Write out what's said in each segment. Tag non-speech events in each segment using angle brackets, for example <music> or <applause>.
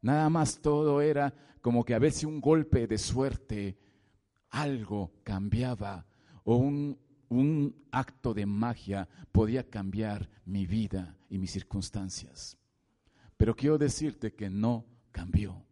Nada más todo era como que a veces un golpe de suerte, algo cambiaba o un, un acto de magia podía cambiar mi vida y mis circunstancias. Pero quiero decirte que no cambió.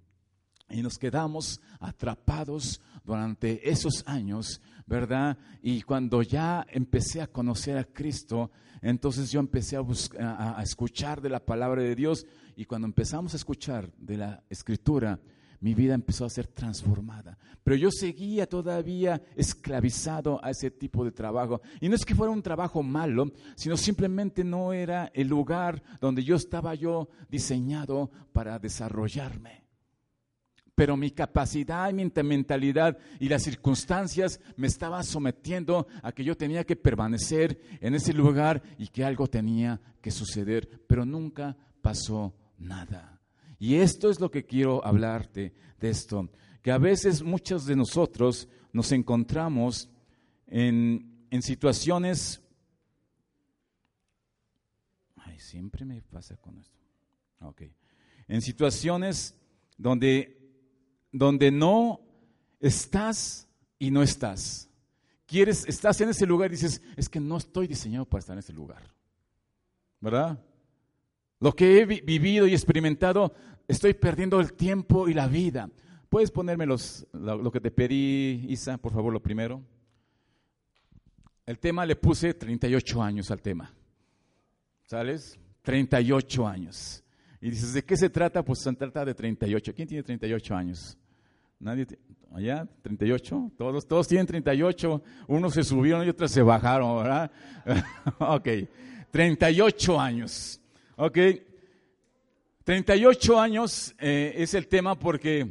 Y nos quedamos atrapados durante esos años, ¿verdad? Y cuando ya empecé a conocer a Cristo, entonces yo empecé a, a, escuchar de la palabra de Dios y cuando empezamos a escuchar de la escritura, mi vida empezó a ser transformada. Pero yo seguía todavía esclavizado a ese tipo de trabajo. Y no es que fuera un trabajo malo, sino simplemente no era el lugar donde yo estaba yo diseñado para desarrollarme. Pero mi capacidad, mi mentalidad y las circunstancias me estaban sometiendo a que yo tenía que permanecer en ese lugar y que algo tenía que suceder. Pero nunca pasó nada. Y esto es lo que quiero hablarte de esto, que a veces muchos de nosotros nos encontramos en, en situaciones... Ay, siempre me pasa con esto. Ok. En situaciones donde, donde no estás y no estás. Quieres, estás en ese lugar y dices, es que no estoy diseñado para estar en ese lugar. ¿Verdad? Lo que he vivido y experimentado, estoy perdiendo el tiempo y la vida. ¿Puedes ponerme los, lo, que te pedí, Isa, por favor, lo primero? El tema le puse 38 años al tema. ¿Sabes? 38 años. Y dices, ¿de qué se trata? Pues se trata de 38. ¿Quién tiene 38 años? ¿Nadie? ¿Allá? ¿38? Todos, todos tienen 38. Unos se subieron y otros se bajaron, ¿verdad? <laughs> ok. 38 años. Ok. 38 años eh, es el tema porque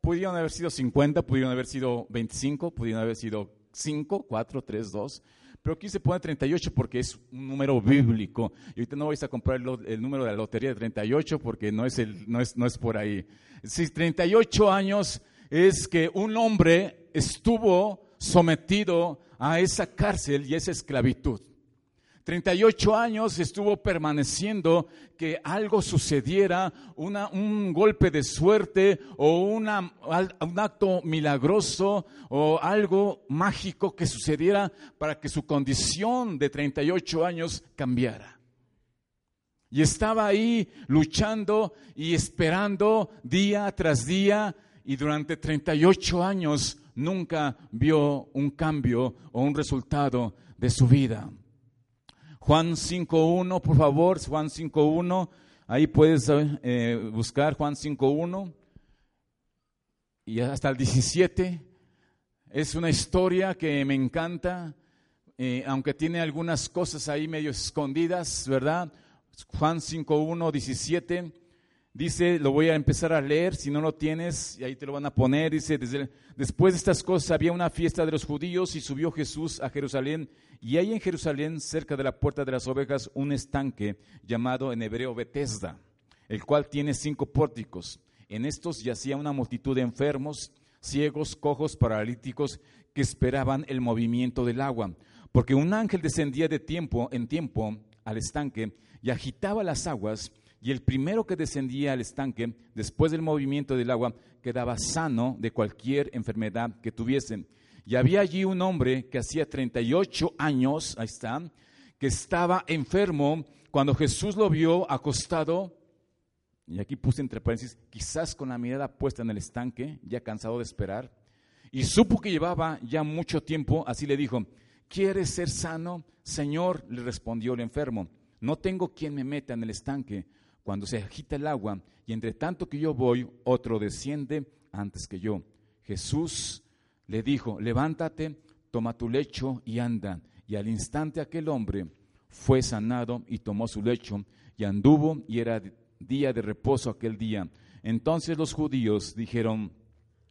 pudieron haber sido 50, pudieron haber sido 25, pudieron haber sido 5, 4, 3, 2. Pero aquí se pone 38 porque es un número bíblico. Y ahorita no vais a comprar el, número de la lotería de 38 porque no es, el, no es, no es por ahí. Si 38 años es que un hombre estuvo sometido a esa cárcel y esa esclavitud. 38 años estuvo permaneciendo que algo sucediera, un golpe de suerte o un acto milagroso o algo mágico que sucediera para que su condición de 38 años cambiara. Y estaba ahí luchando y esperando día tras día y durante 38 años nunca vio un cambio o un resultado de su vida. Juan 5.1, por favor, Juan 5.1, ahí puedes eh, buscar Juan 5.1 y hasta el 17. Es una historia que me encanta, eh, aunque tiene algunas cosas ahí medio escondidas, ¿verdad? Juan 5.1, 17. Dice, lo voy a empezar a leer, si no lo tienes, y ahí te lo van a poner, dice, después de estas cosas había una fiesta de los judíos y subió Jesús a Jerusalén, y hay en Jerusalén, cerca de la puerta de las ovejas, un estanque llamado en hebreo Betesda, el cual tiene cinco pórticos. En estos yacía una multitud de enfermos, ciegos, cojos, paralíticos, que esperaban el movimiento del agua, porque un ángel descendía de tiempo en tiempo al estanque y agitaba las aguas, y el primero que descendía al estanque, después del movimiento del agua, quedaba sano de cualquier enfermedad que tuviesen. Y había allí un hombre que hacía 38 años, ahí está, que estaba enfermo cuando Jesús lo vio acostado, y aquí puse entre paréntesis, quizás con la mirada puesta en el estanque, ya cansado de esperar, y supo que llevaba ya mucho tiempo, así le dijo, ¿quieres ser sano? Señor, le respondió el enfermo, no tengo quien me meta en el estanque cuando se agita el agua, y entre tanto que yo voy, otro desciende antes que yo. Jesús le dijo, levántate, toma tu lecho y anda. Y al instante aquel hombre fue sanado y tomó su lecho y anduvo y era día de reposo aquel día. Entonces los judíos dijeron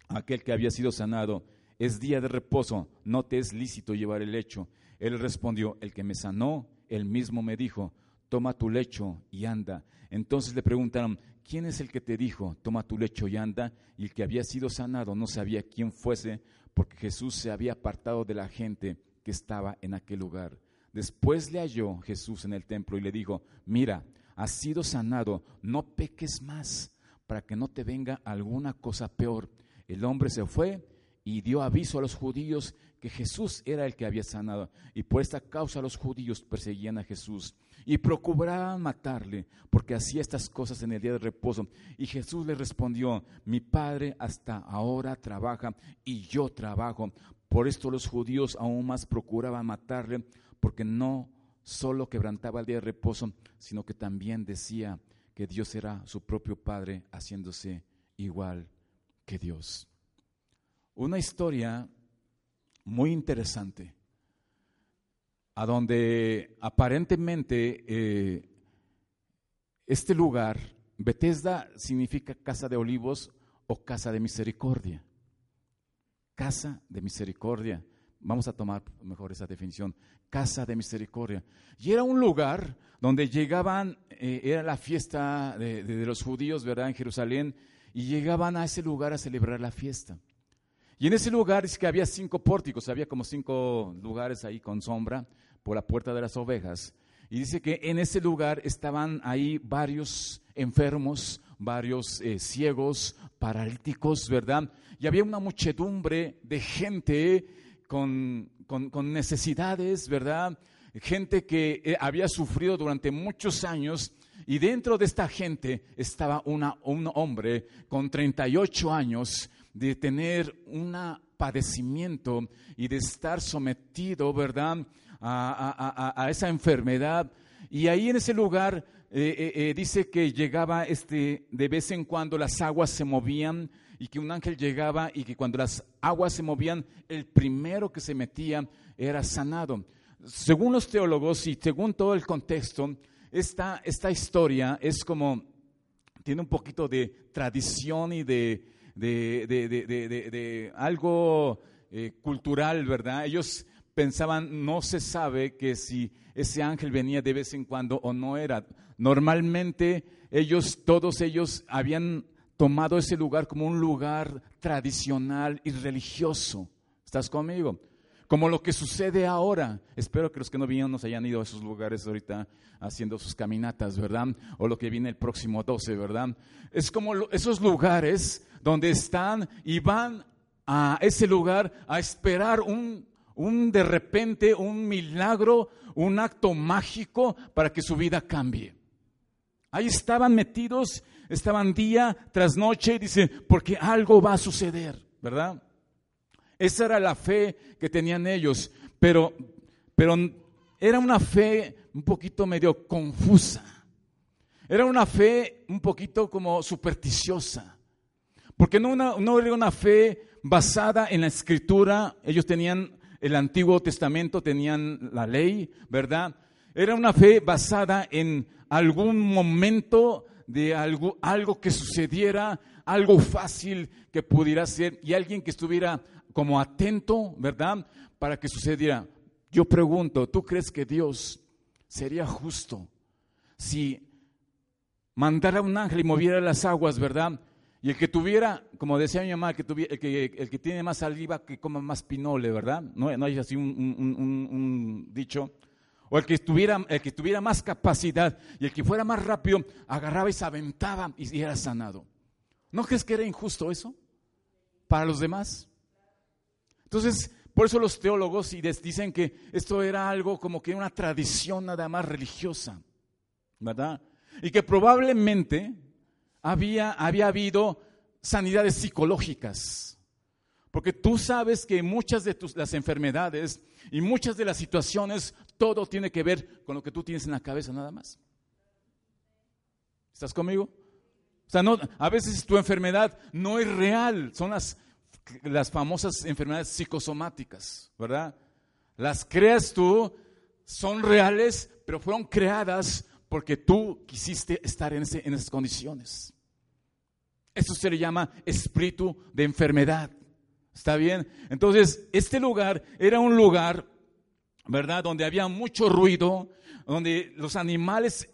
aquel que había sido sanado, es día de reposo, no te es lícito llevar el lecho. Él respondió, el que me sanó, él mismo me dijo, toma tu lecho y anda. Entonces le preguntaron, ¿quién es el que te dijo, toma tu lecho y anda? Y el que había sido sanado no sabía quién fuese, porque Jesús se había apartado de la gente que estaba en aquel lugar. Después le halló Jesús en el templo y le dijo, mira, has sido sanado, no peques más, para que no te venga alguna cosa peor. El hombre se fue y dio aviso a los judíos que Jesús era el que había sanado. Y por esta causa los judíos perseguían a Jesús y procuraban matarle, porque hacía estas cosas en el día de reposo. Y Jesús le respondió, mi Padre hasta ahora trabaja y yo trabajo. Por esto los judíos aún más procuraban matarle, porque no solo quebrantaba el día de reposo, sino que también decía que Dios era su propio Padre, haciéndose igual que Dios una historia muy interesante, a donde aparentemente eh, este lugar, Bethesda significa casa de olivos o casa de misericordia. Casa de misericordia. Vamos a tomar mejor esa definición. Casa de misericordia. Y era un lugar donde llegaban, eh, era la fiesta de, de los judíos, ¿verdad? En Jerusalén, y llegaban a ese lugar a celebrar la fiesta. Y en ese lugar es que había cinco pórticos, había como cinco lugares ahí con sombra por la puerta de las ovejas. Y dice que en ese lugar estaban ahí varios enfermos, varios eh, ciegos, paralíticos, ¿verdad? Y había una muchedumbre de gente con, con, necesidades, ¿verdad? Gente que eh, había sufrido durante muchos años y dentro de esta gente estaba una, un hombre con 38 años de tener un padecimiento y de estar sometido, ¿verdad?, a, esa enfermedad. Y ahí en ese lugar eh, eh, eh, dice que llegaba este, de vez en cuando las aguas se movían y que un ángel llegaba y que cuando las aguas se movían, el primero que se metía era sanado. Según los teólogos y según todo el contexto, esta, esta historia es como, tiene un poquito de tradición y de, de, de, algo eh, cultural, ¿verdad? Ellos pensaban, no se sabe que si ese ángel venía de vez en cuando o no era. Normalmente ellos, todos ellos habían tomado ese lugar como un lugar tradicional y religioso. ¿Estás conmigo? Como lo que sucede ahora. Espero que los que no vinieron nos hayan ido a esos lugares ahorita haciendo sus caminatas, ¿verdad? O lo que viene el próximo 12, ¿verdad? Es como esos lugares donde están y van a ese lugar a esperar un, un de repente, un milagro, un acto mágico para que su vida cambie. Ahí estaban metidos, estaban día tras noche, dice, porque algo va a suceder, ¿verdad? Esa era la fe que tenían ellos, pero, pero era una fe un poquito medio confusa. Era una fe un poquito como supersticiosa. Porque no, era una fe basada en la escritura, ellos tenían el Antiguo Testamento, tenían la ley, ¿verdad? Era una fe basada en algún momento de algo, algo que sucediera, algo fácil que pudiera ser y alguien que estuviera como atento, ¿verdad? Para que sucediera. Yo pregunto, ¿tú crees que Dios sería justo si mandara un ángel y moviera las aguas, ¿verdad? Y el que tuviera, como decía mi mamá, el que, el que, tiene más saliva, que coma más pinole, ¿verdad? No, no hay así un, dicho. O el que, tuviera, el que tuviera más capacidad y el que fuera más rápido, agarraba y se aventaba y era sanado. ¿No crees que era injusto eso? Para los demás. Entonces, por eso los teólogos dicen que esto era algo como que una tradición nada más religiosa, ¿verdad? Y que probablemente había, había habido sanidades psicológicas. Porque tú sabes que muchas de tus, las enfermedades y muchas de las situaciones, todo tiene que ver con lo que tú tienes en la cabeza nada más. ¿Estás conmigo? O sea, no, a veces tu enfermedad no es real, son las, las famosas enfermedades psicosomáticas, ¿verdad? Las creas tú, son reales, pero fueron creadas porque tú quisiste estar en, esas condiciones. Eso se le llama espíritu de enfermedad. ¿Está bien? Entonces, este lugar era un lugar, ¿verdad? Donde había mucho ruido, donde los animales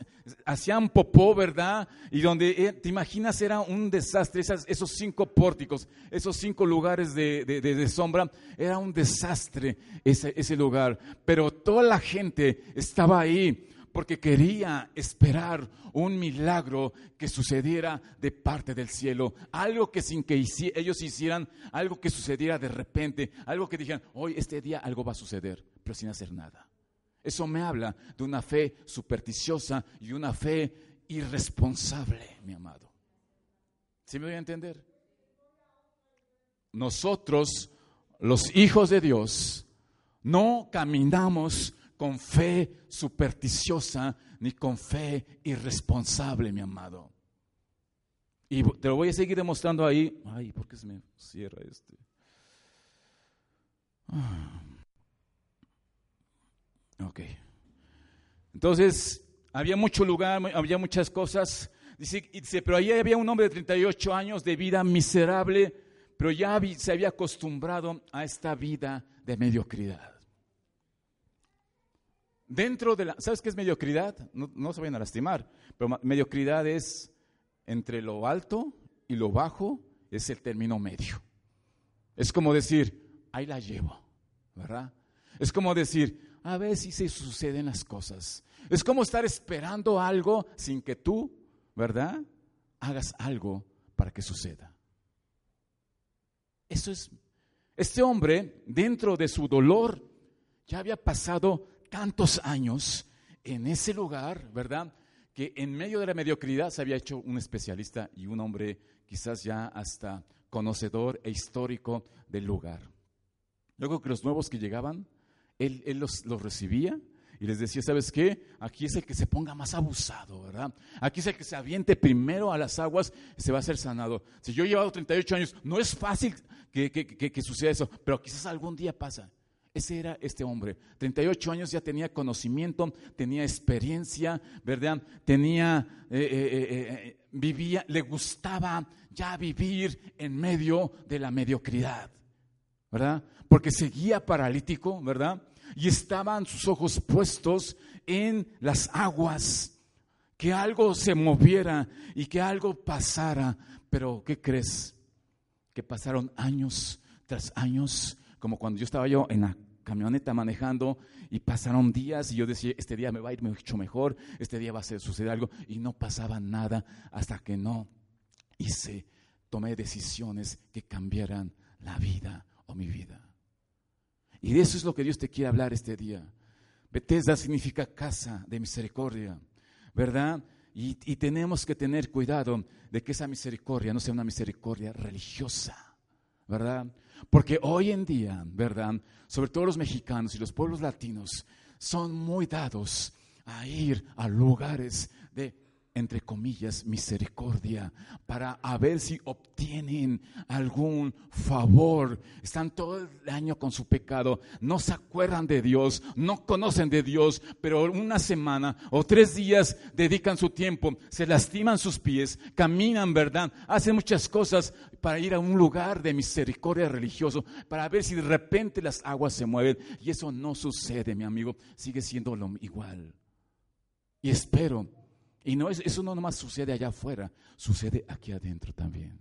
hacían popó, ¿verdad? Y donde, eh, te imaginas, era un desastre, esos cinco pórticos, esos cinco lugares de, sombra, era un desastre ese, ese lugar. Pero toda la gente estaba ahí porque quería esperar un milagro que sucediera de parte del cielo, algo que sin que ellos hicieran, algo que sucediera de repente, algo que dijeran, hoy este día algo va a suceder, pero sin hacer nada. Eso me habla de una fe supersticiosa y una fe irresponsable, mi amado. ¿Sí me voy a entender? Nosotros, los hijos de Dios, no caminamos con fe supersticiosa ni con fe irresponsable, mi amado. Y te lo voy a seguir demostrando ahí. Ay, ¿por qué se me cierra este? Ah. Ok. Entonces, había mucho lugar, había muchas cosas. Dice, pero ahí había un hombre de 38 años de vida miserable, pero ya se había acostumbrado a esta vida de mediocridad. Dentro de la, ¿sabes qué es mediocridad? No, no se vayan a lastimar, pero mediocridad es entre lo alto y lo bajo, es el término medio. Es como decir, ahí la llevo, ¿verdad? Es como decir, a ver si se suceden las cosas. Es como estar esperando algo sin que tú, ¿verdad? Hagas algo para que suceda. Eso es, este hombre, dentro de su dolor, ya había pasado tantos años en ese lugar, ¿verdad? Que en medio de la mediocridad se había hecho un especialista y un hombre quizás ya hasta conocedor e histórico del lugar. Luego que los nuevos que llegaban él, los, recibía y les decía, ¿sabes qué? Aquí es el que se ponga más abusado, ¿verdad? Aquí es el que se aviente primero a las aguas se va a ser sanado. Si yo he llevado 38 años, no es fácil que, que, suceda eso, pero quizás algún día pasa. Ese era este hombre. 38 años ya tenía conocimiento, tenía experiencia, ¿verdad? Tenía, eh, eh, eh, vivía, le gustaba ya vivir en medio de la mediocridad, ¿verdad? Porque seguía paralítico, ¿verdad? Y estaban sus ojos puestos en las aguas, que algo se moviera y que algo pasara. Pero, ¿qué crees? Que pasaron años tras años, como cuando yo estaba yo en la camioneta manejando y pasaron días y yo decía, este día me va a ir mucho mejor, este día va a suceder algo y no pasaba nada hasta que no hice, tomé decisiones que cambiaran la vida o mi vida. Y de eso es lo que Dios te quiere hablar este día. Bethesda significa casa de misericordia, ¿verdad? Y, tenemos que tener cuidado de que esa misericordia no sea una misericordia religiosa, ¿verdad? Porque hoy en día, ¿verdad? Sobre todo los mexicanos y los pueblos latinos son muy dados a ir a lugares de entre comillas, misericordia, para a ver si obtienen algún favor. Están todo el año con su pecado, no se acuerdan de Dios, no conocen de Dios, pero una semana o tres días dedican su tiempo, se lastiman sus pies, caminan, ¿verdad? Hacen muchas cosas para ir a un lugar de misericordia religioso, para ver si de repente las aguas se mueven. Y eso no sucede, mi amigo, sigue siendo lo igual. Y espero y no, eso no nomás sucede allá afuera, sucede aquí adentro también.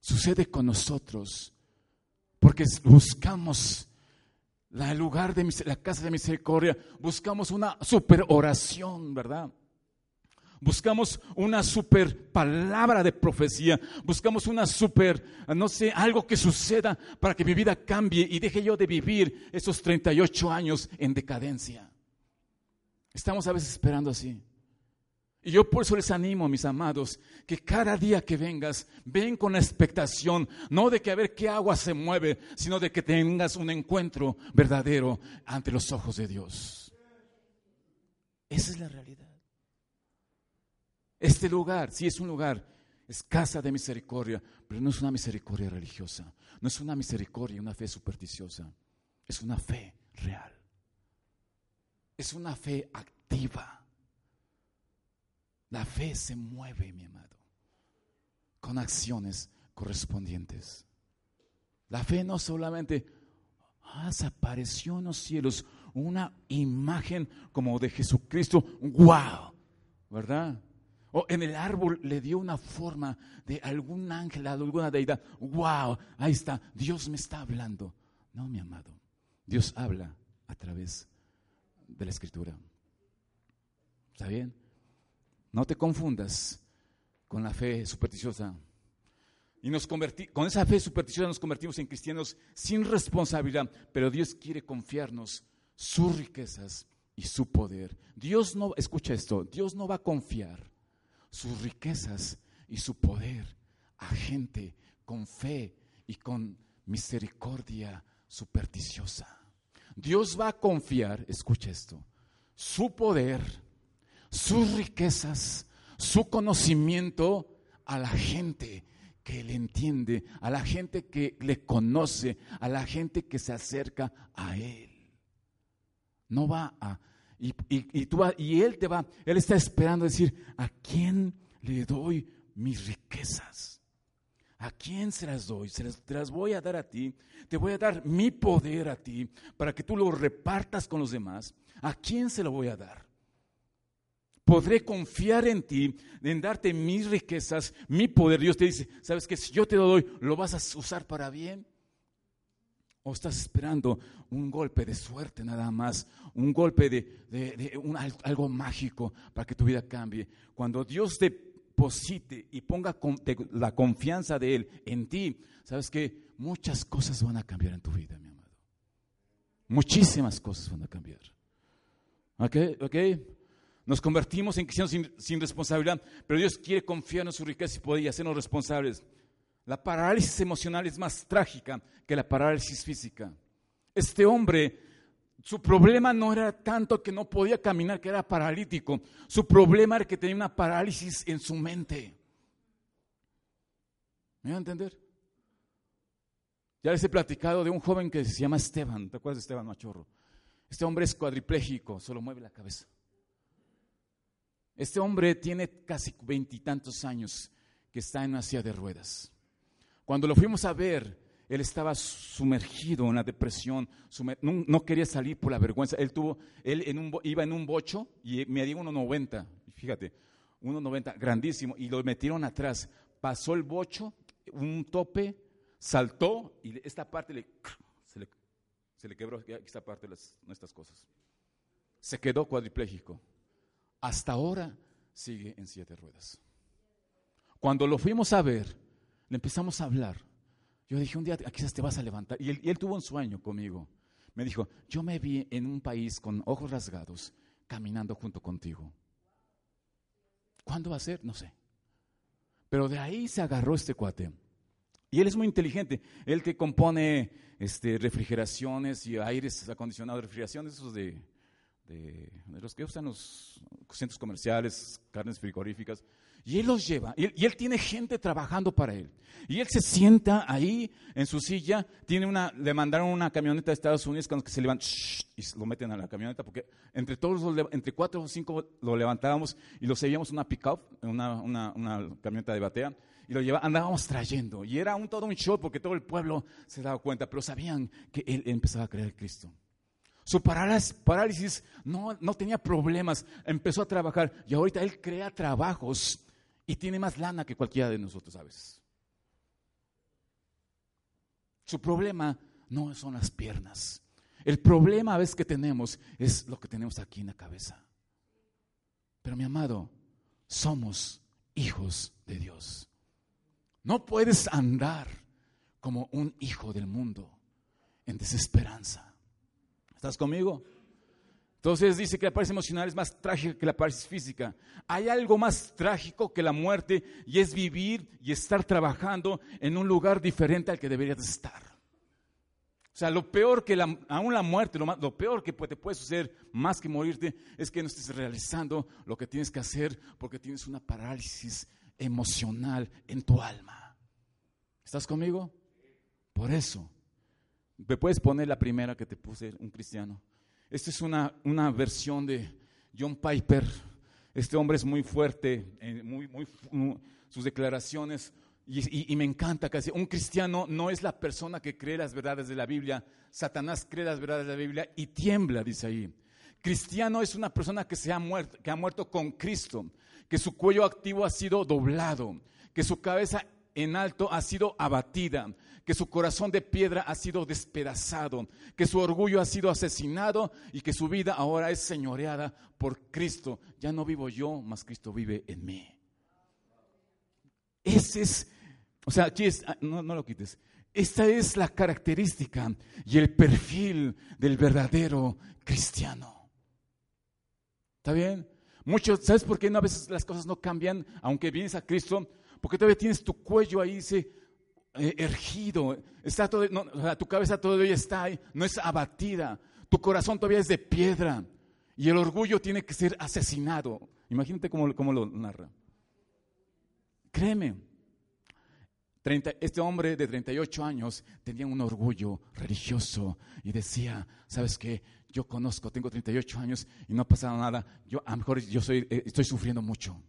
Sucede con nosotros, porque buscamos el lugar de la casa de misericordia, buscamos una super oración, ¿verdad? Buscamos una super palabra de profecía, buscamos una super, no sé, algo que suceda para que mi vida cambie y deje yo de vivir esos 38 años en decadencia. Estamos a veces esperando así. Y yo por eso les animo, mis amados, que cada día que vengas, ven con expectación, no de que a ver qué agua se mueve, sino de que tengas un encuentro verdadero ante los ojos de Dios. Esa es la realidad. Este lugar, sí es un lugar, es casa de misericordia, pero no es una misericordia religiosa, no es una misericordia, una fe supersticiosa, es una fe real, es una fe activa La fe se mueve, mi amado, con acciones correspondientes. La fe no solamente ah, apareció en los cielos una imagen como de Jesucristo, wow, ¿verdad? O en el árbol le dio una forma de algún ángel, alguna deidad, wow, ahí está, Dios me está hablando. No, mi amado, Dios habla a través de la escritura. ¿Está bien? No te confundas con la fe supersticiosa. Y nos convertimos, con esa fe supersticiosa nos convertimos en cristianos sin responsabilidad, pero Dios quiere confiarnos sus riquezas y su poder. Dios no, escucha esto, Dios no va a confiar sus riquezas y su poder a gente con fe y con misericordia supersticiosa. Dios va a confiar, escucha esto, su poder sus riquezas, su conocimiento a la gente que le entiende, a la gente que le conoce, a la gente que se acerca a Él. No va a... Y, tú y Él te va, Él está esperando decir, ¿a quién le doy mis riquezas? ¿A quién se las doy? Se las, te las voy a dar a ti. Te voy a dar mi poder a ti para que tú lo repartas con los demás. ¿A quién se lo voy a dar? Podré confiar en ti, en darte mis riquezas, mi poder. Dios te dice, ¿sabes que Si yo te lo doy, ¿lo vas a usar para bien? ¿O estás esperando un golpe de suerte nada más? Un golpe de, algo mágico para que tu vida cambie. Cuando Dios te deposite y ponga la confianza de Él en ti, ¿sabes que Muchas cosas van a cambiar en tu vida, mi amado. Muchísimas cosas van a cambiar. ¿Ok? ¿Ok? Nos convertimos en cristianos sin, responsabilidad, pero Dios quiere confiar en su riqueza y poder y hacernos responsables. La parálisis emocional es más trágica que la parálisis física. Este hombre, su problema no era tanto que no podía caminar, que era paralítico. Su problema era que tenía una parálisis en su mente. ¿Me van a entender? Ya les he platicado de un joven que se llama Esteban. ¿Te acuerdas de Esteban Machorro? Este hombre es cuadripléjico, solo mueve la cabeza. Este hombre tiene casi veintitantos años que está en una silla de ruedas. Cuando lo fuimos a ver, él estaba sumergido en la depresión, no, quería salir por la vergüenza. Él tuvo, él iba en un bocho y medía 1,90, fíjate, 1,90, grandísimo, y lo metieron atrás. Pasó el bocho, un tope, saltó y esta parte se, le, quebró, esta parte de nuestras cosas. Se quedó cuadripléjico hasta ahora sigue en siete ruedas. Cuando lo fuimos a ver, le empezamos a hablar. Yo dije, un día quizás te vas a levantar. Y él, tuvo un sueño conmigo. Me dijo, yo me vi en un país con ojos rasgados, caminando junto contigo. ¿Cuándo va a ser? No sé. Pero de ahí se agarró este cuate. Y él es muy inteligente. Él que compone este, refrigeraciones y aires acondicionados, refrigeraciones, esos de, de, los que usan los centros comerciales, carnes frigoríficas, y él los lleva, y él, tiene gente trabajando para él. Y él se sienta ahí en su silla, tiene una, le mandaron una camioneta de Estados Unidos con que se levantan y lo meten a la camioneta, porque entre todos, entre cuatro o cinco lo levantábamos y lo seguíamos una pick-up, una, una, una, camioneta de batea, y lo lleva, andábamos trayendo. Y era un, todo un show porque todo el pueblo se daba cuenta, pero sabían que él empezaba a creer en Cristo. Su parálisis no, tenía problemas, empezó a trabajar y ahorita él crea trabajos y tiene más lana que cualquiera de nosotros, ¿sabes? Su problema no son las piernas. El problema a veces que tenemos es lo que tenemos aquí en la cabeza. Pero mi amado, somos hijos de Dios. No puedes andar como un hijo del mundo en desesperanza. ¿Estás conmigo? Entonces dice que la parálisis emocional es más trágica que la parálisis física. Hay algo más trágico que la muerte y es vivir y estar trabajando en un lugar diferente al que deberías estar. O sea, lo peor que la, aún la muerte, lo, lo peor que te puede suceder más que morirte es que no estés realizando lo que tienes que hacer porque tienes una parálisis emocional en tu alma. ¿Estás conmigo? Por eso ¿Me puedes poner la primera que te puse, un cristiano? Esta es una, una versión de John Piper. Este hombre es muy fuerte, eh, muy, muy, sus declaraciones, y, y, me encanta que un cristiano no es la persona que cree las verdades de la Biblia, Satanás cree las verdades de la Biblia y tiembla, dice ahí. Cristiano es una persona que, se ha muerto, que ha muerto con Cristo, que su cuello activo ha sido doblado, que su cabeza en alto ha sido abatida, que su corazón de piedra ha sido despedazado, que su orgullo ha sido asesinado y que su vida ahora es señoreada por Cristo. Ya no vivo yo, mas Cristo vive en mí. Ese es, o sea, aquí es, ah, no, lo quites. Esta es la característica y el perfil del verdadero cristiano. ¿Está bien? Muchos, ¿sabes por qué no, a veces las cosas no cambian aunque vienes a Cristo? Porque todavía tienes tu cuello ahí, dice, ergido, está todo, tu cabeza todavía está ahí, no es abatida, tu corazón todavía es de piedra y el orgullo tiene que ser asesinado. Imagínate cómo, cómo lo narra. Créeme, este hombre de 38 años tenía un orgullo religioso y decía, ¿sabes qué? Yo conozco, tengo 38 años y no ha pasado nada, yo a lo mejor yo soy, eh, estoy sufriendo mucho.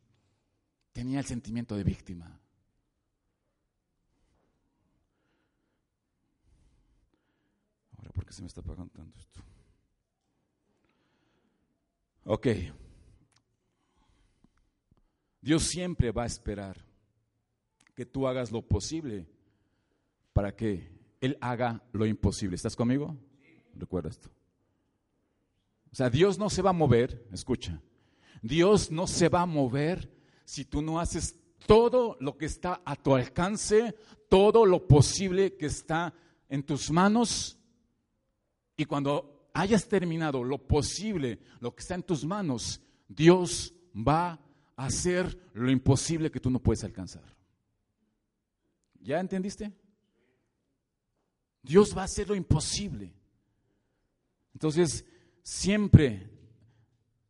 Tenía el sentimiento de víctima. ¿Por qué se me está pagando tanto esto? Ok. Dios siempre va a esperar que tú hagas lo posible para que Él haga lo imposible. ¿Estás conmigo? Recuerda esto. O sea, Dios no se va a mover, escucha, Dios no se va a mover si tú no haces todo lo que está a tu alcance, todo lo posible que está en tus manos y cuando hayas terminado lo posible, lo que está en tus manos, Dios va a hacer lo imposible que tú no puedes alcanzar. ¿Ya entendiste? Dios va a hacer lo imposible. Entonces, siempre,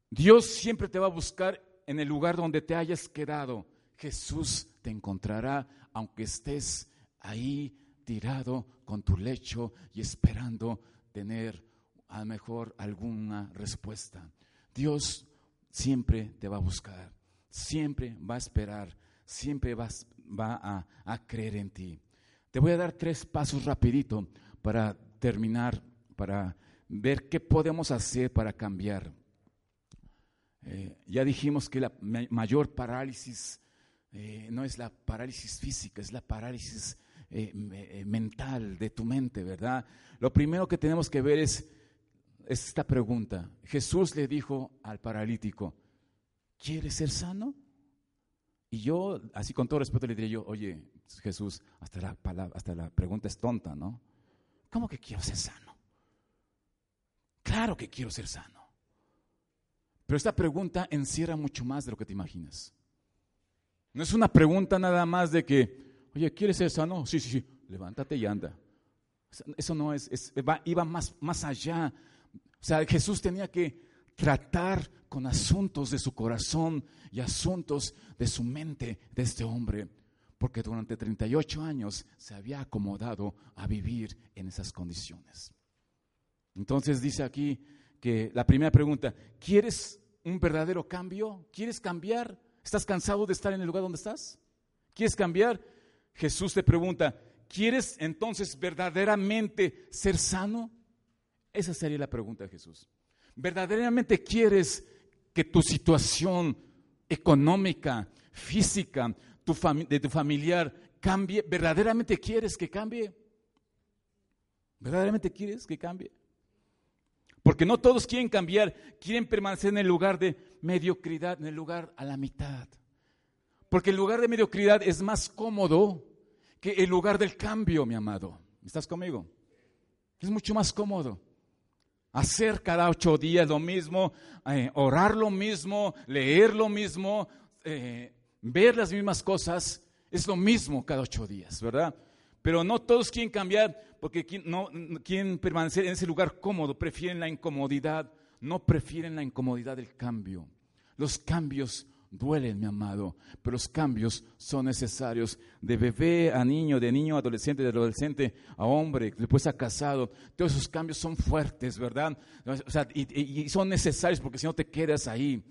Dios siempre te va a buscar en el lugar donde te hayas quedado. Jesús te encontrará aunque estés ahí tirado con tu lecho y esperando tener a lo mejor alguna respuesta. Dios siempre te va a buscar, siempre va a esperar, siempre va, va a, creer en ti. Te voy a dar tres pasos rapidito para terminar, para ver qué podemos hacer para cambiar. Eh, ya dijimos que la mayor parálisis eh, no es la parálisis física, es la parálisis eh, eh, mental de tu mente, ¿verdad? Lo primero que tenemos que ver es, esta pregunta. Jesús le dijo al paralítico, ¿quieres ser sano? Y yo, así con todo respeto, le diría yo, oye, Jesús, hasta la, hasta la pregunta es tonta, ¿no? ¿Cómo que quiero ser sano? Claro que quiero ser sano. Pero esta pregunta encierra mucho más de lo que te imaginas. No es una pregunta nada más de que, Oye, ¿quieres ser sano? Sí, sí, sí. Levántate y anda. Eso no es, iba más, más allá. O sea, Jesús tenía que tratar con asuntos de su corazón y asuntos de su mente de este hombre, porque durante 38 años se había acomodado a vivir en esas condiciones. Entonces dice aquí que la primera pregunta, ¿quieres un verdadero cambio? ¿Quieres cambiar? ¿Estás cansado de estar en el lugar donde estás? ¿Quieres cambiar? Jesús te pregunta, ¿quieres entonces verdaderamente ser sano? Esa sería la pregunta de Jesús. ¿Verdaderamente quieres que tu situación económica, física, de tu familiar cambie? ¿Verdaderamente quieres que cambie? ¿Verdaderamente quieres que cambie? Porque no todos quieren cambiar, quieren permanecer en el lugar de mediocridad, en el lugar a la mitad. Porque el lugar de mediocridad es más cómodo que el lugar del cambio, mi amado. ¿Estás conmigo? Es mucho más cómodo. Hacer cada ocho días lo mismo, eh, orar lo mismo, leer lo mismo, eh, ver las mismas cosas, es lo mismo cada ocho días, ¿verdad? Pero no todos quieren cambiar porque no, quieren permanecer en ese lugar cómodo, prefieren la incomodidad, no prefieren la incomodidad del cambio. Los cambios duelen, mi amado, pero los cambios son necesarios. De bebé a niño, de niño a adolescente, de adolescente a hombre, después a casado. Todos esos cambios son fuertes, ¿verdad? O sea, y, son necesarios porque si no te quedas ahí.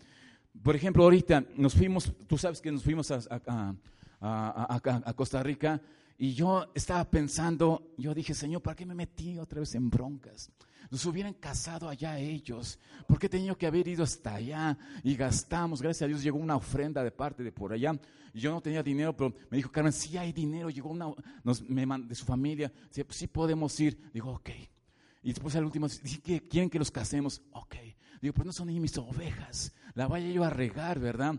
Por ejemplo, ahorita nos fuimos, tú sabes que nos fuimos a, a Costa Rica y yo estaba pensando, yo dije, Señor, ¿para qué me metí otra vez en broncas? Nos hubieran casado allá ellos. ¿Por qué tenía que haber ido hasta allá? Y gastamos, gracias a Dios llegó una ofrenda de parte de por allá. Yo no tenía dinero, pero me dijo Carmen, sí hay dinero. Llegó una, nos, de su familia. Sí, pues sí podemos ir. Digo, ok. Y después al último, dice que quieren que los casemos. Ok. Digo, pues no son ni mis ovejas. La vaya yo a regar, ¿verdad?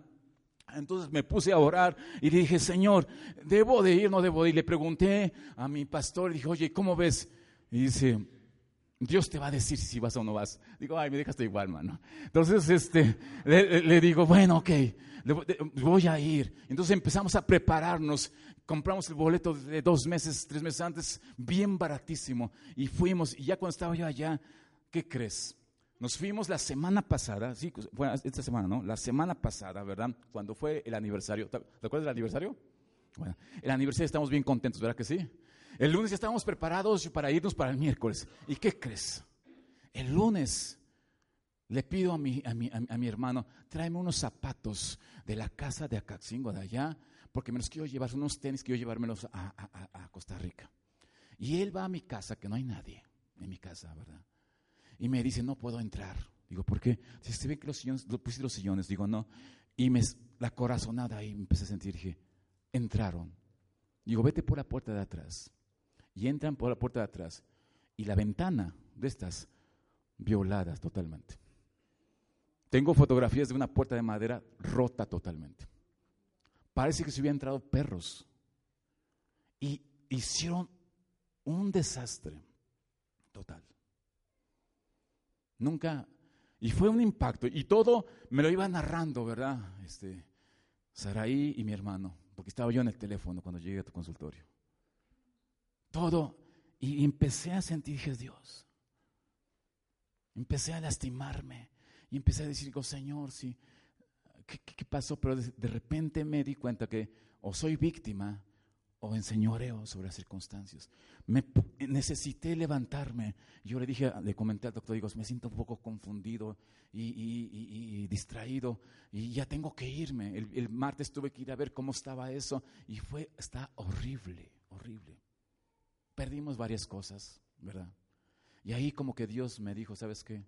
Entonces me puse a orar y le dije, Señor, ¿debo de ir? No debo de ir. Le pregunté a mi pastor, y dije, oye, ¿cómo ves? Y dice, Dios te va a decir si vas o no vas. Digo, ay, me dejaste igual, mano. Entonces, este, le, digo, bueno, ok, voy a ir. Entonces empezamos a prepararnos. Compramos el boleto de dos meses, tres meses antes, bien baratísimo. Y fuimos, y ya cuando estaba yo allá, ¿qué crees? Nos fuimos la semana pasada, sí, bueno, esta semana, ¿no? La semana pasada, ¿verdad? Cuando fue el aniversario. ¿Te acuerdas del aniversario? Bueno, el aniversario estamos bien contentos, ¿verdad que sí? El lunes ya estábamos preparados para irnos para el miércoles. ¿Y qué crees? El lunes le pido a mi, a mi, a mi hermano, tráeme unos zapatos de la casa de Acaxingo, de allá, porque me los quiero llevar, unos tenis, quiero llevármelos a, a, a Costa Rica. Y él va a mi casa, que no hay nadie en mi casa, ¿verdad? Y me dice, no puedo entrar. Digo, ¿por qué? Si se ve que los sillones, pusiste los sillones. Digo, no. Y me, la corazonada ahí me empecé a sentir, dije, entraron. Digo, vete por la puerta de atrás. Y entran por la puerta de atrás. Y la ventana de estas, violadas totalmente. Tengo fotografías de una puerta de madera rota totalmente. Parece que se hubieran entrado perros. Y hicieron un desastre total. Nunca. Y fue un impacto. Y todo me lo iba narrando, ¿verdad? Este, Saraí y mi hermano, porque estaba yo en el teléfono cuando llegué a tu consultorio. Todo. Y empecé a sentir, dije, Dios. Empecé a lastimarme. Y empecé a decir, Señor, sí, ¿qué, pasó? Pero de repente me di cuenta que o soy víctima o enseñoreo sobre las circunstancias. Me, necesité levantarme. Yo le dije, le comenté al doctor, digo, me siento un poco confundido y, distraído y ya tengo que irme. El, martes tuve que ir a ver cómo estaba eso y fue, está horrible, horrible. Perdimos varias cosas, ¿verdad? Y ahí como que Dios me dijo, ¿sabes qué?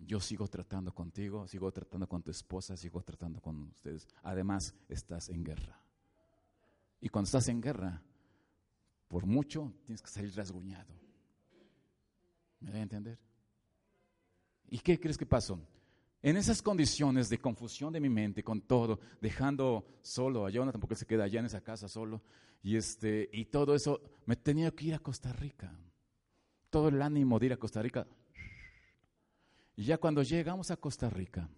Yo sigo tratando contigo, sigo tratando con tu esposa, sigo tratando con ustedes. Además, estás en guerra. Y cuando estás en guerra, por mucho tienes que salir rasguñado. ¿Me da a entender? ¿Y qué crees que pasó? En esas condiciones de confusión de mi mente con todo, dejando solo a Jonathan porque se queda allá en esa casa solo, y, este, y todo eso, me tenía que ir a Costa Rica. Todo el ánimo de ir a Costa Rica. Y ya cuando llegamos a Costa Rica,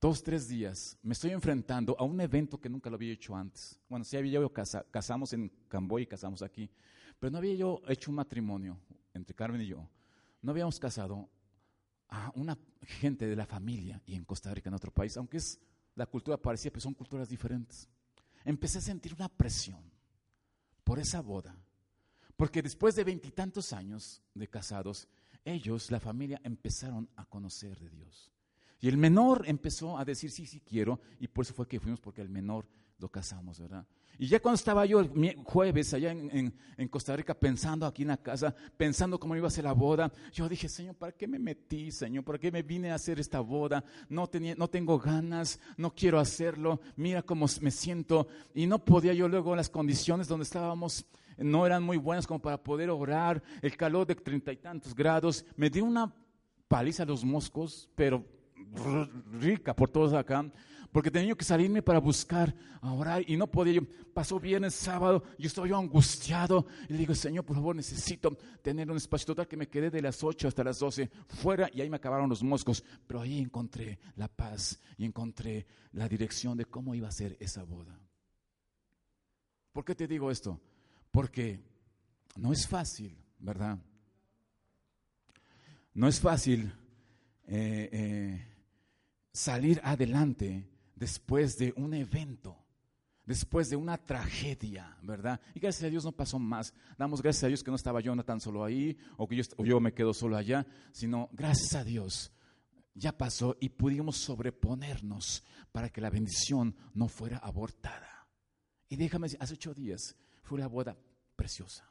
dos, tres días, me estoy enfrentando a un evento que nunca lo había hecho antes. Bueno, sí había yo casamos en Camboya y casamos aquí, pero no había yo hecho un matrimonio entre Carmen y yo. No habíamos casado a una gente de la familia y en Costa Rica, en otro país, aunque es la cultura parecida, pero son culturas diferentes. Empecé a sentir una presión por esa boda, porque después de veintitantos años de casados, ellos, la familia, empezaron a conocer de Dios. Y el menor empezó a decir, sí, sí quiero, y por eso fue que fuimos, porque el menor lo casamos, ¿verdad? Y ya cuando estaba yo el jueves allá en, Costa Rica pensando aquí en la casa, pensando cómo iba a ser la boda, yo dije, Señor, ¿para qué me metí, Señor? ¿Para qué me vine a hacer esta boda? No, tenía, no tengo ganas, no quiero hacerlo, mira cómo me siento. Y no podía yo luego, las condiciones donde estábamos no eran muy buenas como para poder orar, el calor de treinta y tantos grados, me dio una paliza a los moscos, pero rica por todos acá, porque tenía que salirme para buscar a orar y no podía. Pasó viernes, sábado, yo estaba yo angustiado y le digo, Señor, por favor, necesito tener un espacio total que me quedé de las 8 hasta las 12 fuera y ahí me acabaron los moscos, pero ahí encontré la paz y encontré la dirección de cómo iba a ser esa boda. ¿Por qué te digo esto? Porque no es fácil, ¿verdad? No es fácil eh, eh, salir adelante después de un evento, después de una tragedia, ¿verdad? Y gracias a Dios no pasó más. Damos gracias a Dios que no estaba tan solo ahí, o que yo, yo me quedo solo allá, sino gracias a Dios ya pasó y pudimos sobreponernos para que la bendición no fuera abortada. Y déjame decir, hace ocho días fue una boda preciosa.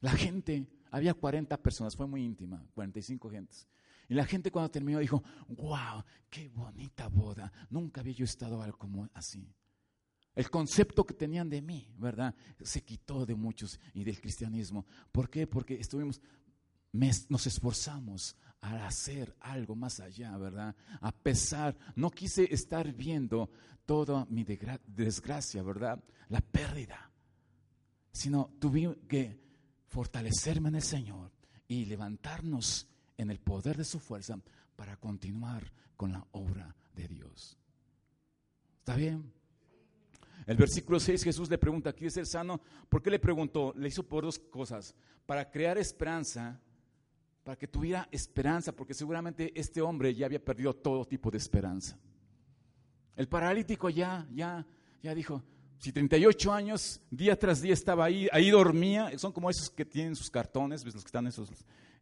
La gente, había 40 personas, fue muy íntima, 45 gentes. Y la gente cuando terminó dijo, wow, qué bonita boda. Nunca había yo estado como así. El concepto que tenían de mí, ¿verdad? Se quitó de muchos y del cristianismo. ¿Por qué? Porque estuvimos, nos esforzamos a hacer algo más allá, ¿verdad? A pesar, no quise estar viendo toda mi desgracia, ¿verdad? La pérdida, sino tuve que fortalecerme en el Señor y levantarnos en el poder de su fuerza para continuar con la obra de Dios. ¿Está bien? El versículo 6 Jesús le pregunta, ¿quieres ser sano? ¿Por qué le preguntó? Le hizo por dos cosas. Para crear esperanza, para que tuviera esperanza, porque seguramente este hombre ya había perdido todo tipo de esperanza. El paralítico ya, ya, ya dijo, si 38 años, día tras día estaba ahí, ahí dormía, son como esos que tienen sus cartones, ¿ves? los que están esos,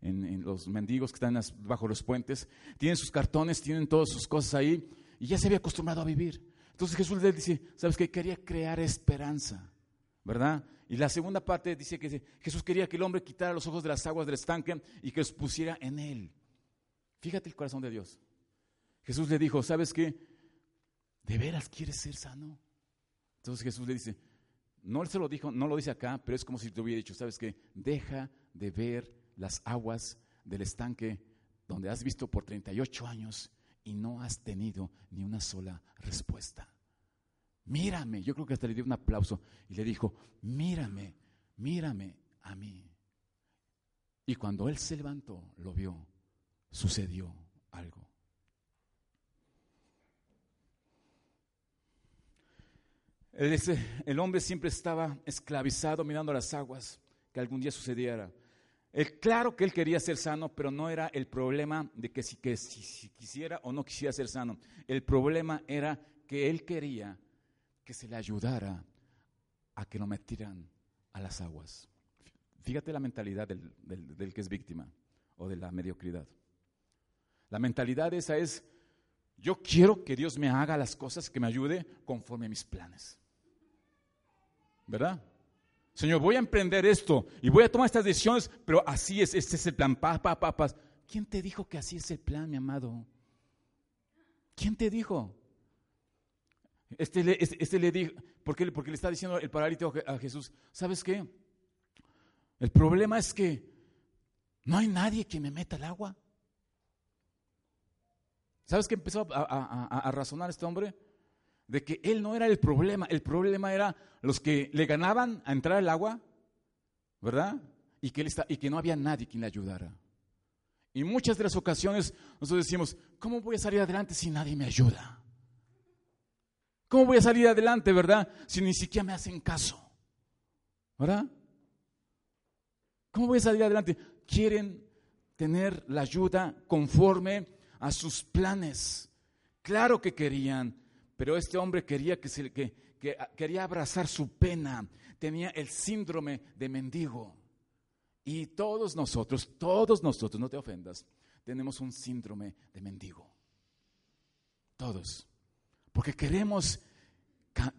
en, los mendigos que están bajo los puentes, tienen sus cartones, tienen todas sus cosas ahí, y ya se había acostumbrado a vivir. Entonces Jesús le dice, ¿sabes qué? Quería crear esperanza, ¿verdad? Y la segunda parte dice que Jesús quería que el hombre quitara los ojos de las aguas del estanque y que los pusiera en él. Fíjate el corazón de Dios. Jesús le dijo, ¿sabes qué? ¿De veras quieres ser sano? Entonces Jesús le dice, no se lo dijo, no lo dice acá, pero es como si te hubiera dicho, ¿sabes qué? Deja de ver las aguas del estanque donde has visto por 38 años y no has tenido ni una sola respuesta. Mírame, yo creo que hasta le dio un aplauso y le dijo, mírame, mírame a mí. Y cuando él se levantó, lo vio, sucedió algo. El, hombre siempre estaba esclavizado mirando las aguas que algún día sucediera claro que él quería ser sano, pero no era el problema de que si, que si, quisiera o no quisiera ser sano. El problema era que él quería que se le ayudara a que lo metieran a las aguas. Fíjate la mentalidad del, del que es víctima o de la mediocridad. La mentalidad esa es, yo quiero que Dios me haga las cosas, que me ayude conforme a mis planes. ¿Verdad? Señor, voy a emprender esto y voy a tomar estas decisiones, pero así es, este es el plan. Pa, pa, pa, ¿Quién te dijo que así es el plan, mi amado? ¿Quién te dijo? Este le, este, este le dijo, porque, porque le está diciendo el paralítico a Jesús, ¿sabes qué? El problema es que no hay nadie que me meta el agua. ¿Sabes qué empezó a, a razonar este hombre? De que él no era el problema, el problema era los que le ganaban a entrar al agua, ¿verdad? Y que, él está, y que no había nadie quien le ayudara. Y muchas de las ocasiones nosotros decimos, ¿cómo voy a salir adelante si nadie me ayuda? ¿Cómo voy a salir adelante, verdad? Si ni siquiera me hacen caso. ¿Verdad? ¿Cómo voy a salir adelante? Quieren tener la ayuda conforme a sus planes. Claro que querían, pero este hombre quería, que, que, quería abrazar su pena, tenía el síndrome de mendigo. Y todos nosotros, todos nosotros, no te ofendas, tenemos un síndrome de mendigo. Todos. Porque queremos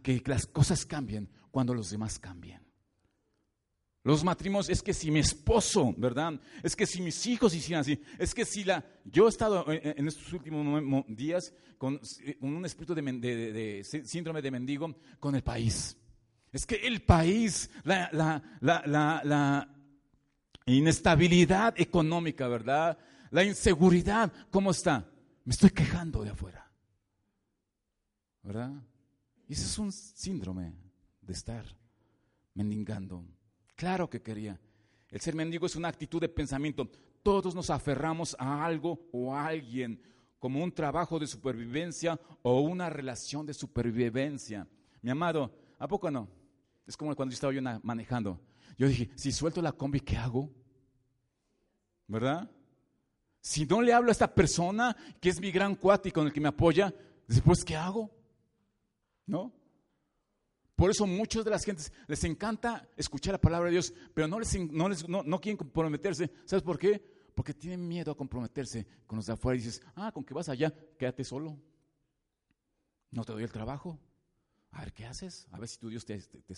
que las cosas cambien cuando los demás cambien. Los matrimonios, es que si mi esposo, ¿verdad? Es que si mis hijos hicieran así, es que si la... Yo he estado en estos últimos días con un espíritu de, síndrome de mendigo con el país. Es que el país, la, la inestabilidad económica, ¿verdad? La inseguridad, ¿cómo está? Me estoy quejando de afuera. ¿Verdad? Y ese es un síndrome de estar mendigando. Claro que quería. El ser mendigo es una actitud de pensamiento. Todos nos aferramos a algo o a alguien como un trabajo de supervivencia o una relación de supervivencia. Mi amado, ¿a poco no? Es como cuando yo estaba yo manejando. Yo dije, si suelto la combi, ¿qué hago? ¿Verdad? Si no le hablo a esta persona que es mi gran cuate y con el que me apoya, después, ¿qué hago? ¿No? Por eso muchas de las gentes les encanta escuchar la palabra de Dios, pero no, les, no, quieren comprometerse. ¿Sabes por qué? Porque tienen miedo a comprometerse con los de afuera y dices, ah, con que vas allá, quédate solo. No te doy el trabajo. A ver qué haces. A ver si tu Dios te, te,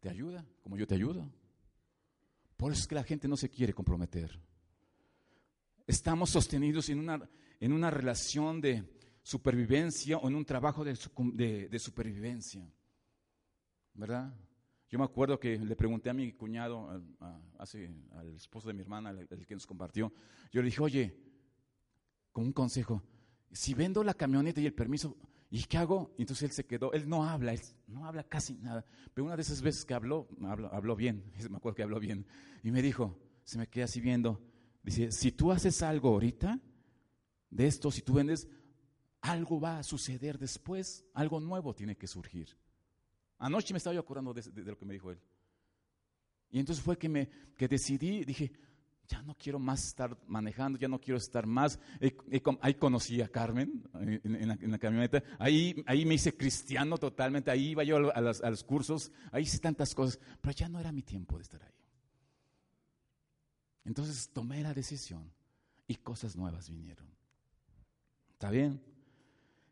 te ayuda, como yo te ayudo. Por eso es que la gente no se quiere comprometer. Estamos sostenidos en una, en una relación de supervivencia o en un trabajo de supervivencia. ¿Verdad? Yo me acuerdo que le pregunté a mi cuñado, al esposo de mi hermana, el, que nos compartió, yo le dije, oye, con un consejo, si vendo la camioneta y el permiso, ¿y qué hago? Entonces él se quedó, él no habla, él no habla casi nada, pero una de esas veces que habló, habló, bien, <laughs> me acuerdo que habló bien, y me dijo, se me queda así viendo, dice, si tú haces algo ahorita de esto, si tú vendes, algo va a suceder después, algo nuevo tiene que surgir. Anoche me estaba yo acordando de, lo que me dijo él. Y entonces fue que, me, que decidí, dije, ya no quiero más estar manejando, ya no quiero estar más. ahí conocí a Carmen en, la, camioneta, ahí, ahí me hice cristiano totalmente, ahí iba yo a, los, cursos, ahí hice tantas cosas, pero ya no era mi tiempo de estar ahí. Entonces tomé la decisión y cosas nuevas vinieron. ¿Está bien?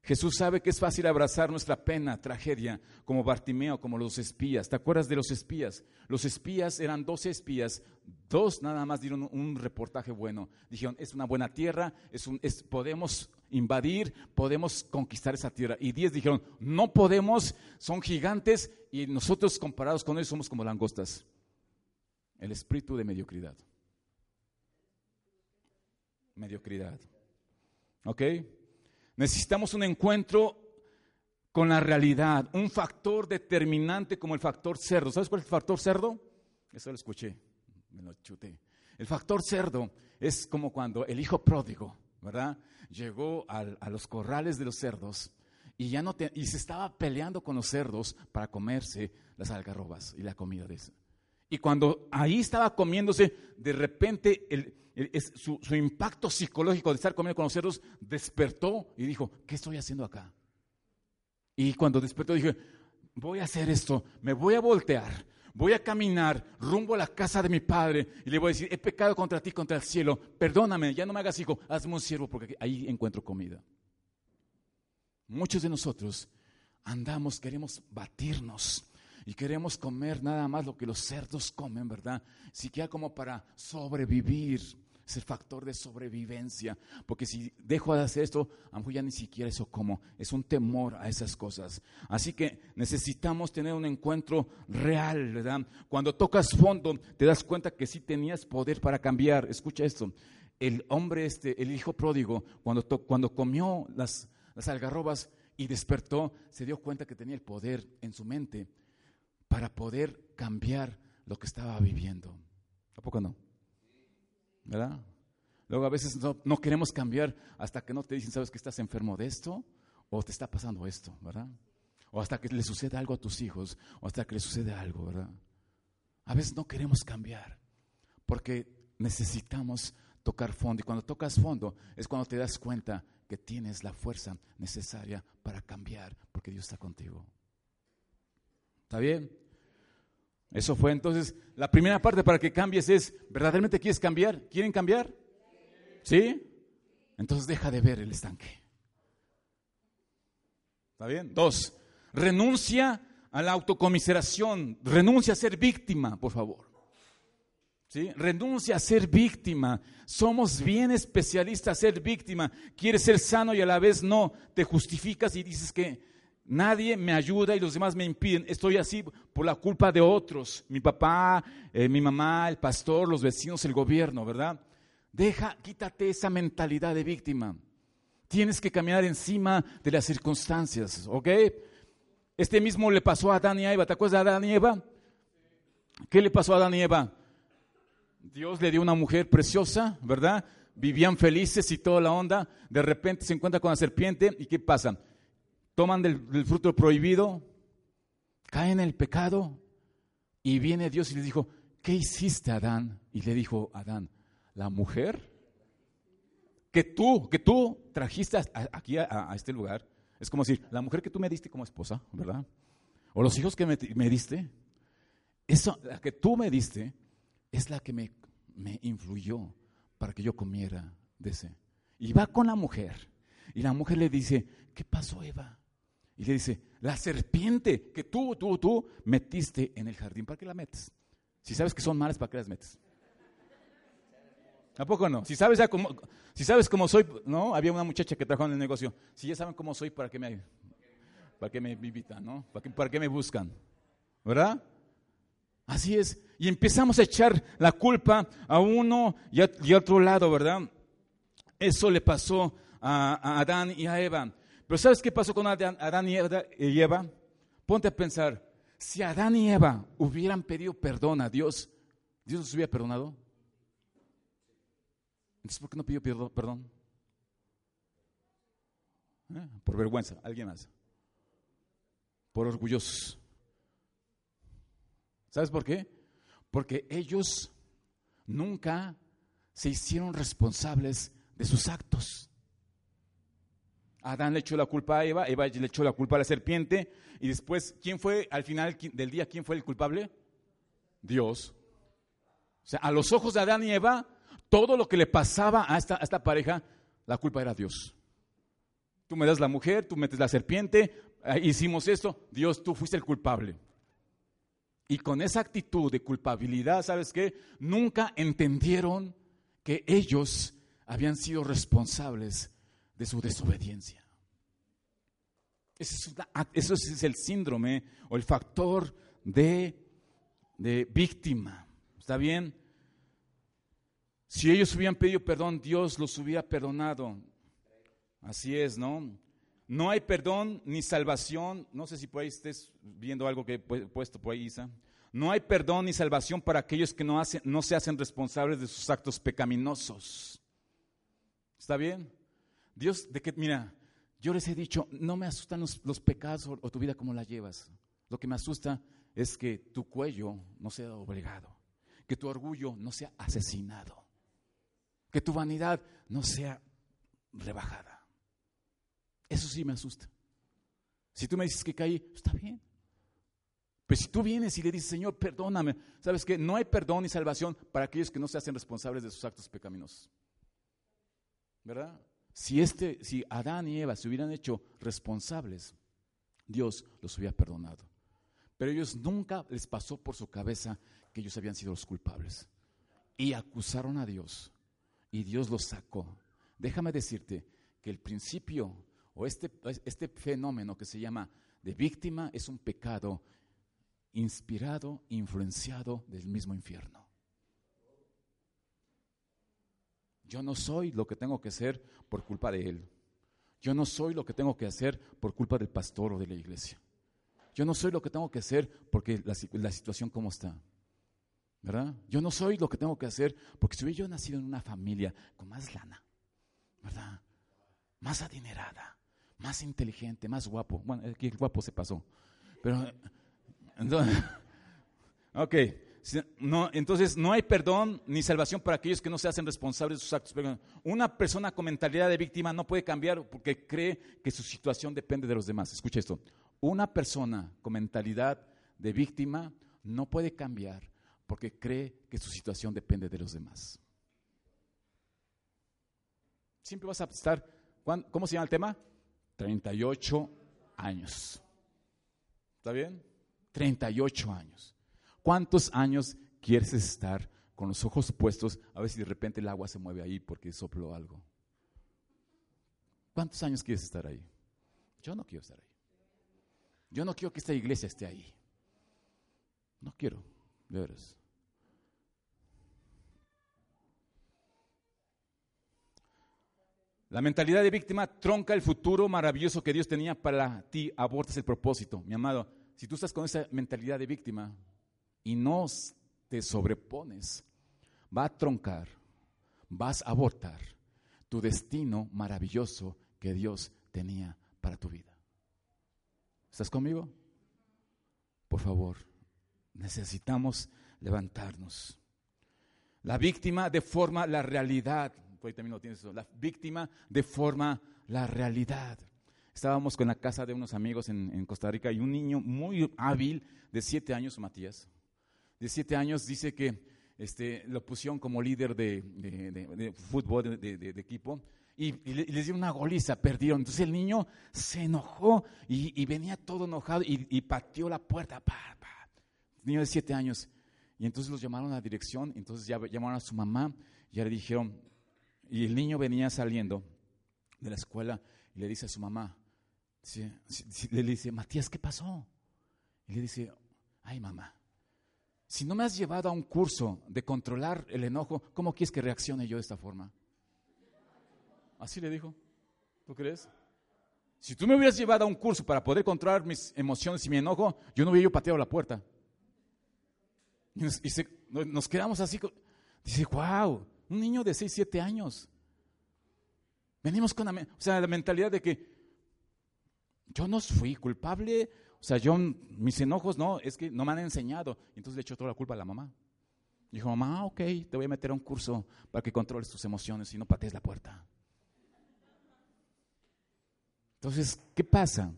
Jesús sabe que es fácil abrazar nuestra pena, tragedia, como Bartimeo, como los espías. ¿Te acuerdas de los espías? Los espías eran 12 espías, dos nada más dieron un reportaje bueno. Dijeron, es una buena tierra, es podemos invadir, podemos conquistar esa tierra. Y diez dijeron, no podemos, son gigantes y nosotros comparados con ellos somos como langostas. El espíritu de mediocridad. Mediocridad. ¿Ok? Necesitamos un encuentro con la realidad, un factor determinante como el factor cerdo. ¿Sabes cuál es el factor cerdo? Eso lo escuché, me lo chuté. El factor cerdo es como cuando el hijo pródigo, ¿verdad? Llegó a los corrales de los cerdos y ya no y se estaba peleando con los cerdos para comerse las algarrobas y la comida de. Y cuando ahí estaba comiéndose, de repente su, impacto psicológico de estar comiendo con los cerdos despertó y dijo, ¿qué estoy haciendo acá? Y cuando despertó dije, voy a hacer esto, me voy a voltear, voy a caminar rumbo a la casa de mi padre y le voy a decir, he pecado contra ti, contra el cielo, perdóname, ya no me hagas hijo, hazme un siervo porque ahí encuentro comida. Muchos de nosotros andamos, queremos batirnos y queremos comer nada más lo que los cerdos comen, ¿verdad? Siquiera como para sobrevivir. Es el factor de sobrevivencia. Porque si dejo de hacer esto, a ya ni siquiera eso como. Es un temor a esas cosas. Así que necesitamos tener un encuentro real, ¿verdad? Cuando tocas fondo, te das cuenta que sí tenías poder para cambiar. Escucha esto. El hombre este, el hijo pródigo, cuando, cuando comió las, las algarrobas y despertó, se dio cuenta que tenía el poder en su mente para poder cambiar lo que estaba viviendo. ¿A poco no? ¿Verdad? Luego a veces no, queremos cambiar hasta que no te dicen, ¿sabes que estás enfermo de esto? O te está pasando esto, ¿verdad? O hasta que le sucede algo a tus hijos, o hasta que le sucede algo, ¿verdad? A veces no queremos cambiar porque necesitamos tocar fondo. Y cuando tocas fondo es cuando te das cuenta que tienes la fuerza necesaria para cambiar porque Dios está contigo. ¿Está bien? Eso fue entonces la primera parte para que cambies es, ¿verdaderamente quieres cambiar? ¿Quieren cambiar? ¿Sí? Entonces deja de ver el estanque. ¿Está bien? Dos, renuncia a la autocomiseración, renuncia a ser víctima, por favor. ¿Sí? Renuncia a ser víctima. Somos bien especialistas a ser víctima. Quieres ser sano y a la vez no. Te justificas y dices que Nadie me ayuda y los demás me impiden. Estoy así por la culpa de otros. Mi papá, eh, mi mamá, el pastor, los vecinos, el gobierno, ¿verdad? Deja, quítate esa mentalidad de víctima. Tienes que caminar encima de las circunstancias, ¿ok? Este mismo le pasó a Adán y Eva. ¿Te acuerdas de Adán y Eva? ¿Qué le pasó a Adán y Eva? Dios le dio una mujer preciosa, ¿verdad? Vivían felices y toda la onda. De repente se encuentra con la serpiente y ¿qué pasa? Toman del, fruto prohibido, caen en el pecado y viene Dios y les dijo, ¿qué hiciste Adán? Y le dijo Adán, la mujer que tú, que tú trajiste aquí a, este lugar, es como decir, la mujer que tú me diste como esposa, ¿verdad? O los hijos que me, diste, eso, la que tú me diste, es la que me, me influyó para que yo comiera de ese. Y va con la mujer. Y la mujer le dice, ¿qué pasó Eva? Y le dice, la serpiente que tú, tú, tú metiste en el jardín, ¿para qué la metes? Si sabes que son malas, ¿para qué las metes? ¿A poco no? Si sabes, ya cómo, si sabes cómo soy, ¿no? Había una muchacha que trabajó en el negocio. Si ya saben cómo soy, ¿para qué me, para qué me invitan, no? ¿Para qué, ¿Para qué me buscan? ¿Verdad? Así es. Y empezamos a echar la culpa a uno y a, otro lado, ¿verdad? Eso le pasó a, Adán y a Eva. Pero ¿sabes qué pasó con Adán, y, y Eva? Ponte a pensar, si Adán y Eva hubieran pedido perdón a Dios, ¿Dios los hubiera perdonado? Entonces, ¿por qué no pidió perdón? ¿Eh? Por vergüenza, alguien más. Por orgullosos. ¿Sabes por qué? Porque ellos nunca se hicieron responsables de sus actos. Adán le echó la culpa a Eva, Eva le echó la culpa a la serpiente, y después, ¿quién fue al final del día, quién fue el culpable? Dios. O sea, a los ojos de Adán y Eva, todo lo que le pasaba a esta, a esta pareja, la culpa era Dios. Tú me das la mujer, tú metes la serpiente, eh, hicimos esto, Dios, tú fuiste el culpable. Y con esa actitud de culpabilidad, ¿sabes qué? Nunca entendieron que ellos habían sido responsables de su desobediencia. Eso es, el síndrome o el factor de, de víctima. ¿Está bien? Si ellos hubieran pedido perdón, Dios los hubiera perdonado. Así es, ¿no? No hay perdón ni salvación. No sé si por ahí estés viendo algo que he puesto por ahí, Isa. No hay perdón ni salvación para aquellos que no, hacen, no se hacen responsables de sus actos pecaminosos. ¿Está bien? Dios, de que, mira, yo les he dicho, no me asustan los, pecados o, tu vida como la llevas. Lo que me asusta es que tu cuello no sea obligado, que tu orgullo no sea asesinado, que tu vanidad no sea rebajada. Eso sí me asusta. Si tú me dices que caí, está bien. Pero si tú vienes y le dices, Señor, perdóname, ¿sabes qué? No hay perdón ni salvación para aquellos que no se hacen responsables de sus actos pecaminosos. ¿Verdad? Si, este, si Adán y Eva se hubieran hecho responsables, Dios los hubiera perdonado. Pero ellos nunca les pasó por su cabeza que ellos habían sido los culpables. Y acusaron a Dios. Y Dios los sacó. Déjame decirte que el principio o este, este fenómeno que se llama de víctima es un pecado inspirado, influenciado del mismo infierno. Yo no soy lo que tengo que ser por culpa de él. Yo no soy lo que tengo que hacer por culpa del pastor o de la iglesia. Yo no soy lo que tengo que hacer porque la, la situación como está. ¿Verdad? Yo no soy lo que tengo que hacer porque si hubiera yo nacido en una familia con más lana, ¿verdad? Más adinerada, más inteligente, más guapo. Bueno, aquí el guapo se pasó. Pero, entonces, <laughs> ok. No, entonces, no hay perdón ni salvación para aquellos que no se hacen responsables de sus actos. Una persona con mentalidad de víctima no puede cambiar porque cree que su situación depende de los demás. Escucha esto. Una persona con mentalidad de víctima no puede cambiar porque cree que su situación depende de los demás. Siempre vas a estar, ¿cómo se llama el tema? 38 años. ¿Está bien? 38 años. ¿Cuántos años quieres estar con los ojos puestos a ver si de repente el agua se mueve ahí porque sopló algo? ¿Cuántos años quieres estar ahí? Yo no quiero estar ahí. Yo no quiero que esta iglesia esté ahí. No quiero, de veras. La mentalidad de víctima tronca el futuro maravilloso que Dios tenía para ti, abortas el propósito. Mi amado, si tú estás con esa mentalidad de víctima y no te sobrepones, va a troncar, vas a abortar tu destino maravilloso que Dios tenía para tu vida. ¿Estás conmigo? Por favor, necesitamos levantarnos. La víctima deforma la realidad también lo tienes la víctima deforma la realidad. Estábamos con la casa de unos amigos en, Costa Rica y un niño muy hábil de siete años, Matías, de siete años, dice que este, lo pusieron como líder de, fútbol de, equipo y, les dio una goliza, perdieron. Entonces el niño se enojó y, venía todo enojado y, pateó la puerta. Niño de siete años. Y entonces los llamaron a la dirección, entonces ya llamaron a su mamá, y ya le dijeron, y el niño venía saliendo de la escuela y le dice a su mamá, le dice, Matías, ¿qué pasó? Y le dice, ay mamá, si no me has llevado a un curso de controlar el enojo, ¿cómo quieres que reaccione yo de esta forma? Así le dijo. ¿Tú crees? Si tú me hubieras llevado a un curso para poder controlar mis emociones y mi enojo, yo no hubiera yo pateado la puerta. Y, nos, quedamos así. Dice, wow, un niño de 6, 7 años. Venimos con la, o sea, la mentalidad de que yo no fui culpable, o sea, yo, mis enojos no, es que no me han enseñado. Entonces le echó toda la culpa a la mamá. Dijo, mamá, ok, te voy a meter a un curso para que controles tus emociones y no patees la puerta. Entonces, ¿qué pasa?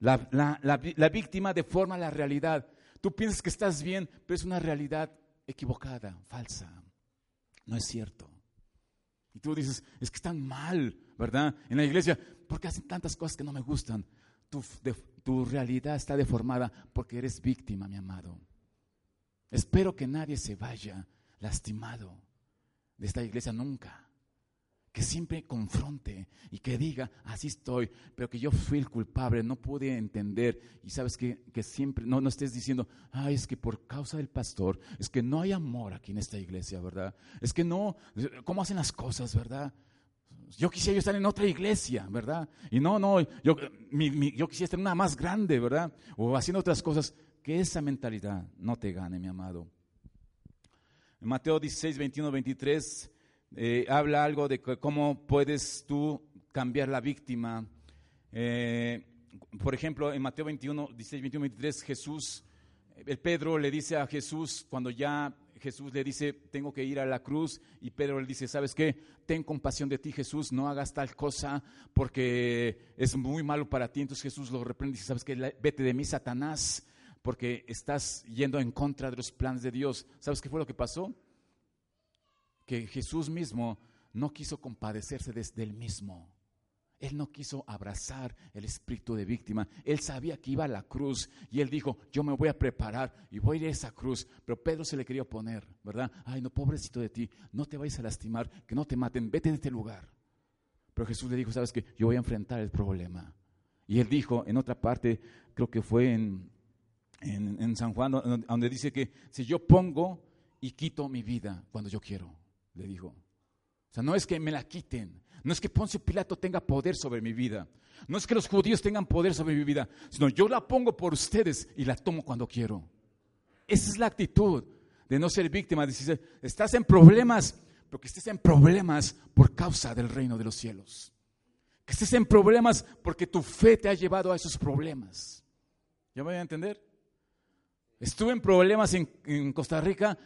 La, la, víctima deforma la realidad. Tú piensas que estás bien, pero es una realidad equivocada, falsa. No es cierto. Y tú dices, es que están mal, ¿verdad? En la iglesia, porque hacen tantas cosas que no me gustan. Tu, realidad está deformada porque eres víctima, mi amado. Espero que nadie se vaya lastimado de esta iglesia nunca que siempre confronte y que diga, así estoy, pero que yo fui el culpable, no pude entender. Y sabes que, que siempre, no, no estés diciendo, ay, es que por causa del pastor, es que no hay amor aquí en esta iglesia, ¿verdad? Es que no, ¿cómo hacen las cosas, verdad? Yo quisiera estar en otra iglesia, ¿verdad? Y no, no, yo, yo quisiera estar en una más grande, ¿verdad? O haciendo otras cosas. Que esa mentalidad no te gane, mi amado. En Mateo 16, 21, 23 eh, habla algo de cómo puedes tú cambiar la víctima. Eh, por ejemplo, en Mateo 21, 16, 21, 23, Jesús, el Pedro le dice a Jesús, cuando ya Jesús le dice, tengo que ir a la cruz, y Pedro le dice, ¿sabes qué? Ten compasión de ti, Jesús, no hagas tal cosa porque es muy malo para ti. Entonces Jesús lo reprende y dice, ¿sabes qué? Vete de mí, Satanás, porque estás yendo en contra de los planes de Dios. ¿Sabes qué fue lo que pasó? que Jesús mismo no quiso compadecerse desde él mismo. Él no quiso abrazar el espíritu de víctima. Él sabía que iba a la cruz y él dijo, yo me voy a preparar y voy a ir a esa cruz. Pero Pedro se le quería oponer, ¿verdad? Ay, no, pobrecito de ti, no te vayas a lastimar, que no te maten, vete de este lugar. Pero Jesús le dijo, sabes que yo voy a enfrentar el problema. Y él dijo en otra parte, creo que fue en, en, en San Juan, donde dice que si yo pongo y quito mi vida cuando yo quiero le dijo. O sea, no es que me la quiten, no es que Poncio Pilato tenga poder sobre mi vida, no es que los judíos tengan poder sobre mi vida, sino yo la pongo por ustedes y la tomo cuando quiero. Esa es la actitud de no ser víctima, de decir, estás en problemas, pero que estés en problemas por causa del reino de los cielos. Que estés en problemas porque tu fe te ha llevado a esos problemas. ¿Ya me voy a entender? Estuve en problemas en, en Costa Rica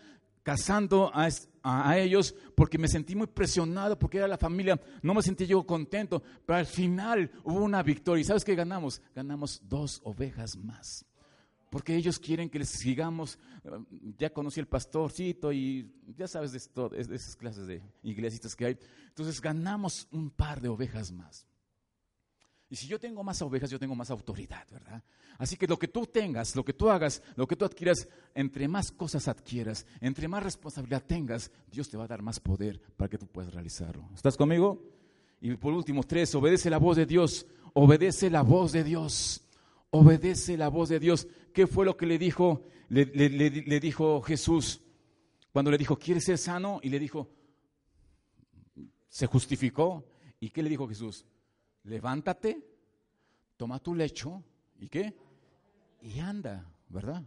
casando a, ellos porque me sentí muy presionado, porque era la familia, no me sentí yo contento, pero al final hubo una victoria. ¿Y sabes qué ganamos? Ganamos dos ovejas más. Porque ellos quieren que les sigamos. Ya conocí el pastorcito y ya sabes de, esto, esas clases de iglesitas que hay. Entonces ganamos un par de ovejas más. Y si yo tengo más ovejas, yo tengo más autoridad, ¿verdad? Así que lo que tú tengas, lo que tú hagas, lo que tú adquieras, entre más cosas adquieras, entre más responsabilidad tengas, Dios te va a dar más poder para que tú puedas realizarlo. ¿Estás conmigo? Y por último, tres, obedece la voz de Dios, obedece la voz de Dios, obedece la voz de Dios. ¿Qué fue lo que le dijo, le, dijo Jesús? Cuando le dijo, ¿quieres ser sano? Y le dijo, se justificó. ¿Y qué le dijo Jesús? Levántate, toma tu lecho y qué? Y anda, ¿verdad?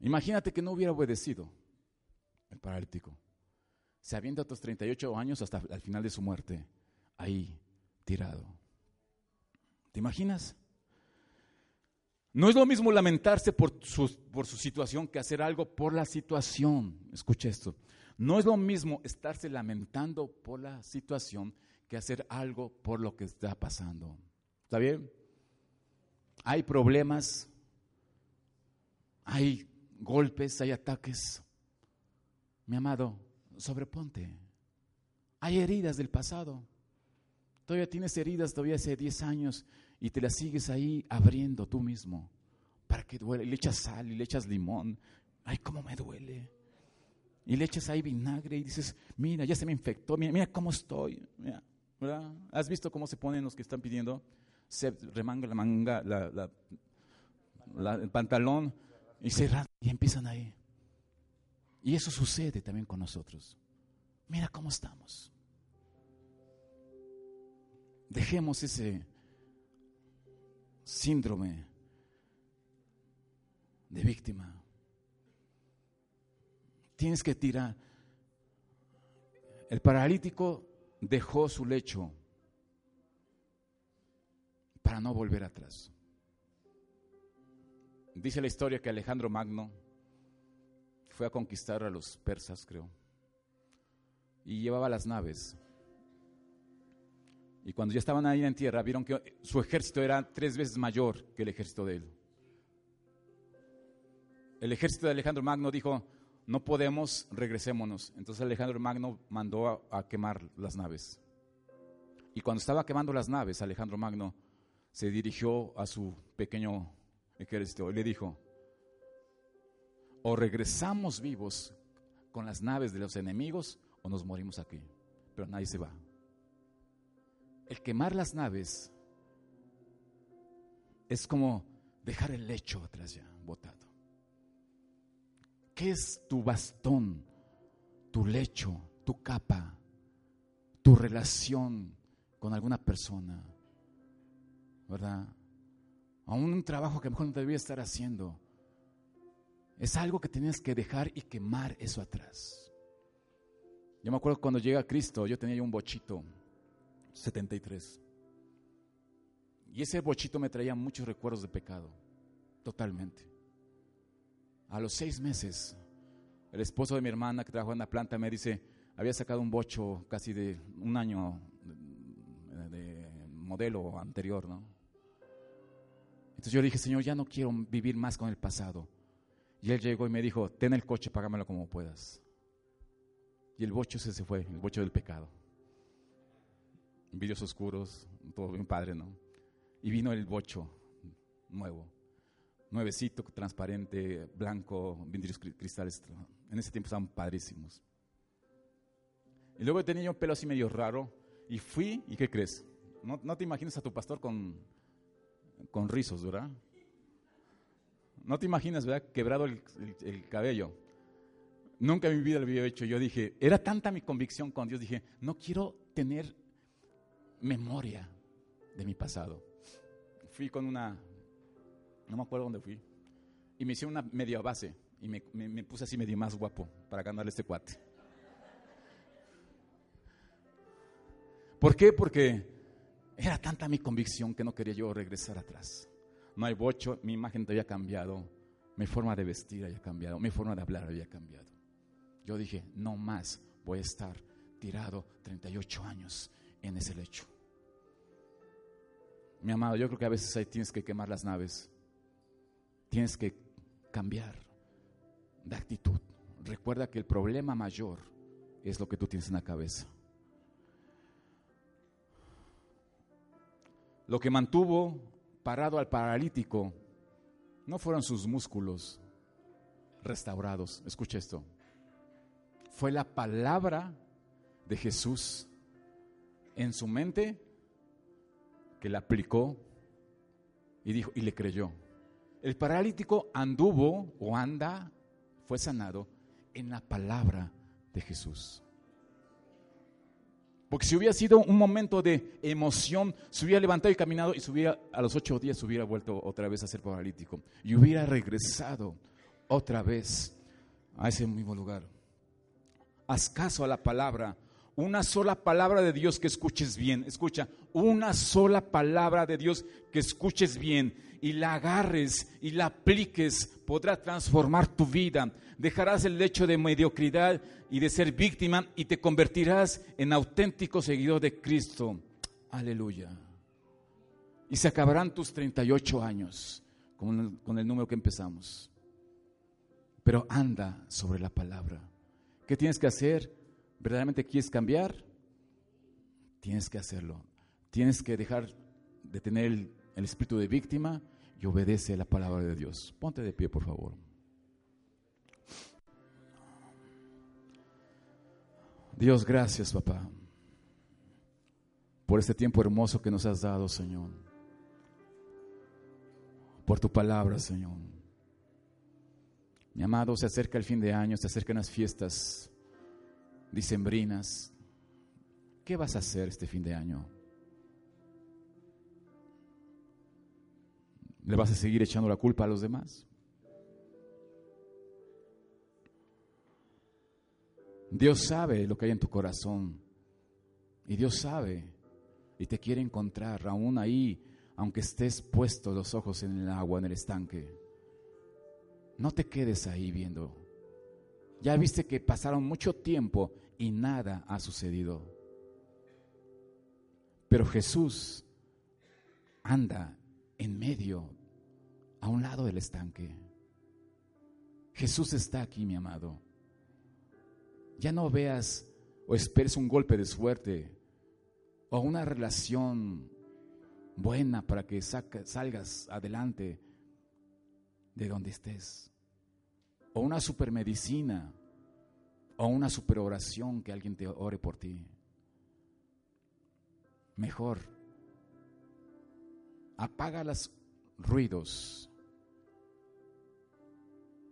Imagínate que no hubiera obedecido el paralítico. Se avienta otros 38 años hasta el final de su muerte, ahí tirado. ¿Te imaginas? No es lo mismo lamentarse por su, por su situación que hacer algo por la situación. Escucha esto. No es lo mismo estarse lamentando por la situación que hacer algo por lo que está pasando. ¿Está bien? Hay problemas, hay golpes, hay ataques, Mi amado, sobreponte. Hay heridas del pasado. Todavía tienes heridas todavía hace 10 años y te las sigues ahí abriendo tú mismo para que duele. Y le echas sal y le echas limón. Ay, cómo me duele. Y le echas ahí vinagre y dices, mira, ya se me infectó, mira, cómo estoy. ¿Has visto cómo se ponen los que están pidiendo? Se remanga la manga, el pantalón y se y empiezan ahí. Y eso sucede también con nosotros. Mira cómo estamos. Dejemos ese síndrome de víctima. Tienes que tirar. El paralítico dejó su lecho para no volver atrás. Dice la historia que Alejandro Magno fue a conquistar a los persas, creo, y llevaba las naves. Y cuando ya estaban ahí en tierra, vieron que su ejército era tres veces mayor que el ejército de él. El ejército de Alejandro Magno dijo, no podemos, regresémonos. Entonces Alejandro Magno mandó a, quemar las naves. Y cuando estaba quemando las naves, Alejandro Magno se dirigió a su pequeño ejército y le dijo, o regresamos vivos con las naves de los enemigos o nos morimos aquí. Pero nadie se va. El quemar las naves es como dejar el lecho atrás ya, botado. ¿Qué es tu bastón, tu lecho, tu capa, tu relación con alguna persona? ¿Verdad? A un trabajo que mejor no debía estar haciendo. Es algo que tienes que dejar y quemar eso atrás. Yo me acuerdo cuando llega Cristo, yo tenía un bochito, 73. Y ese bochito me traía muchos recuerdos de pecado, totalmente. A los seis meses, el esposo de mi hermana que trabajó en la planta me dice, había sacado un bocho casi de un año de, modelo anterior, ¿no? Entonces yo dije, Señor, ya no quiero vivir más con el pasado. Y él llegó y me dijo, ten el coche, págamelo como puedas. Y el bocho ese se fue, el bocho del pecado. Vídeos oscuros, todo bien padre, ¿no? Y vino el bocho nuevo nuevecito, transparente, blanco, vidrios cristales. En ese tiempo estaban padrísimos. Y luego tenía un pelo así medio raro y fui, ¿y qué crees? No, te imaginas a tu pastor con, con rizos, ¿verdad? No te imaginas, ¿verdad? Quebrado el, el, cabello. Nunca en mi vida lo había hecho. Yo dije, era tanta mi convicción con Dios, dije, no quiero tener memoria de mi pasado. Fui con una no me acuerdo dónde fui, y me hice una media base y me, puse así medio más guapo para ganarle este cuate. ¿Por qué? Porque era tanta mi convicción que no quería yo regresar atrás. No hay bocho, mi imagen había cambiado, mi forma de vestir había cambiado, mi forma de hablar había cambiado. Yo dije, no más voy a estar tirado 38 años en ese lecho. Mi amado, yo creo que a veces ahí tienes que quemar las naves Tienes que cambiar de actitud. Recuerda que el problema mayor es lo que tú tienes en la cabeza. Lo que mantuvo parado al paralítico no fueron sus músculos restaurados. Escucha esto. Fue la palabra de Jesús en su mente que la aplicó y dijo y le creyó. El paralítico anduvo o anda, fue sanado en la palabra de Jesús. Porque si hubiera sido un momento de emoción, se hubiera levantado y caminado y hubiera, a los ocho días se hubiera vuelto otra vez a ser paralítico. Y hubiera regresado otra vez a ese mismo lugar. Haz caso a la palabra. Una sola palabra de Dios que escuches bien. Escucha, una sola palabra de Dios que escuches bien y la agarres y la apliques, podrá transformar tu vida. Dejarás el lecho de mediocridad y de ser víctima y te convertirás en auténtico seguidor de Cristo. Aleluya. Y se acabarán tus 38 años con el, con el número que empezamos. Pero anda sobre la palabra. ¿Qué tienes que hacer? ¿Verdaderamente quieres cambiar? Tienes que hacerlo. Tienes que dejar de tener el, espíritu de víctima y obedece la palabra de Dios. Ponte de pie, por favor. Dios, gracias, papá, por este tiempo hermoso que nos has dado, Señor. Por tu palabra, Señor. Mi amado, se acerca el fin de año, se acercan las fiestas dicembrinas. ¿Qué vas a hacer este fin de año? ¿Le vas a seguir echando la culpa a los demás? Dios sabe lo que hay en tu corazón. Y Dios sabe y te quiere encontrar aún ahí, aunque estés puesto los ojos en el agua, en el estanque. No te quedes ahí viendo. Ya viste que pasaron mucho tiempo y nada ha sucedido. Pero Jesús anda en medio, a un lado del estanque. Jesús está aquí, mi amado. Ya no veas o esperes un golpe de suerte o una relación buena para que salgas adelante de donde estés. O una supermedicina o una superoración que alguien te ore por ti. Mejor, apaga los ruidos,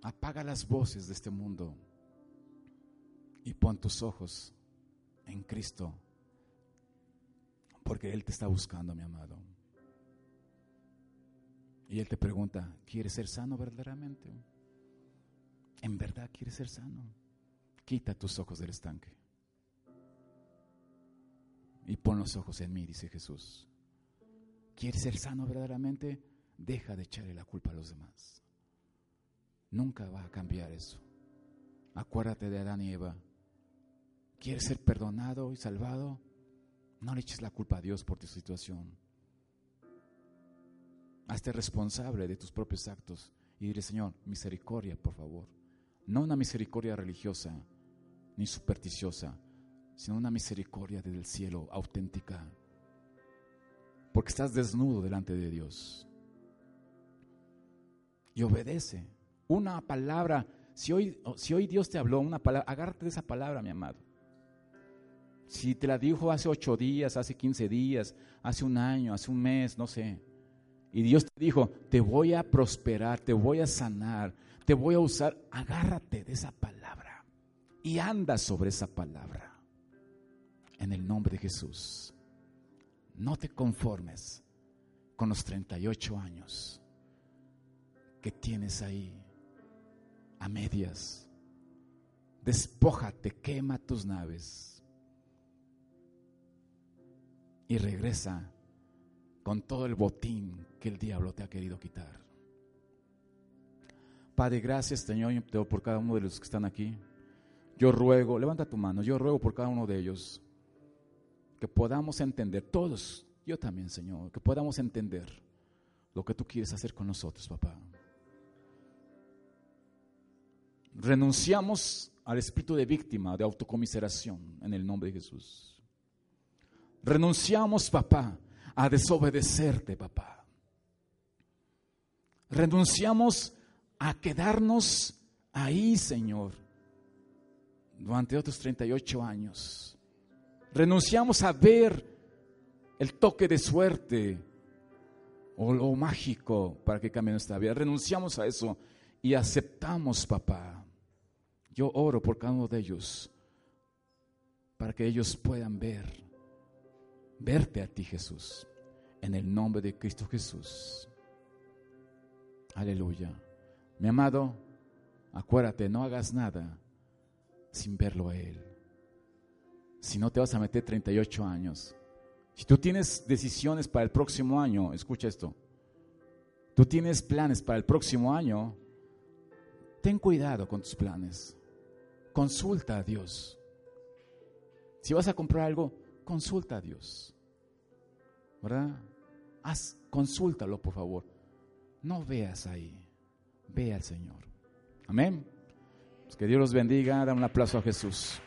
apaga las voces de este mundo y pon tus ojos en Cristo, porque Él te está buscando, mi amado. Y Él te pregunta, ¿quieres ser sano verdaderamente? ¿En verdad quieres ser sano? Quita tus ojos del estanque y pon los ojos en mí, dice Jesús. ¿Quieres ser sano verdaderamente? Deja de echarle la culpa a los demás. Nunca va a cambiar eso. Acuérdate de Adán y Eva. ¿Quieres ser perdonado y salvado? No le eches la culpa a Dios por tu situación. Hazte responsable de tus propios actos y dile, Señor, misericordia, por favor. No una misericordia religiosa ni supersticiosa, sino una misericordia desde el cielo auténtica. Porque estás desnudo delante de Dios. Y obedece. Una palabra, si hoy, si hoy Dios te habló una palabra, agárrate de esa palabra, mi amado. Si te la dijo hace ocho días, hace quince días, hace un año, hace un mes, no sé y Dios te dijo, te voy a prosperar, te voy a sanar, te voy a usar. Agárrate de esa palabra y anda sobre esa palabra. En el nombre de Jesús. No te conformes con los 38 años que tienes ahí a medias. Despójate, quema tus naves y regresa con todo el botín que el diablo te ha querido quitar. Padre, gracias Señor por cada uno de los que están aquí. Yo ruego, levanta tu mano, yo ruego por cada uno de ellos que podamos entender, todos, yo también Señor, que podamos entender lo que tú quieres hacer con nosotros, papá. Renunciamos al espíritu de víctima, de autocomiseración, en el nombre de Jesús. Renunciamos, papá, a desobedecerte, papá renunciamos a quedarnos ahí, Señor, durante otros 38 años. Renunciamos a ver el toque de suerte o lo mágico para que cambie nuestra vida. Renunciamos a eso y aceptamos, papá. Yo oro por cada uno de ellos para que ellos puedan ver, verte a ti, Jesús, en el nombre de Cristo Jesús. Aleluya. Mi amado, acuérdate, no hagas nada sin verlo a Él. Si no te vas a meter 38 años. Si tú tienes decisiones para el próximo año, escucha esto. Tú tienes planes para el próximo año, ten cuidado con tus planes. Consulta a Dios. Si vas a comprar algo, consulta a Dios. ¿Verdad? Haz, consúltalo, por favor no veas ahí, ve al Señor. Amén. Que Dios los bendiga. Da un aplauso a Jesús.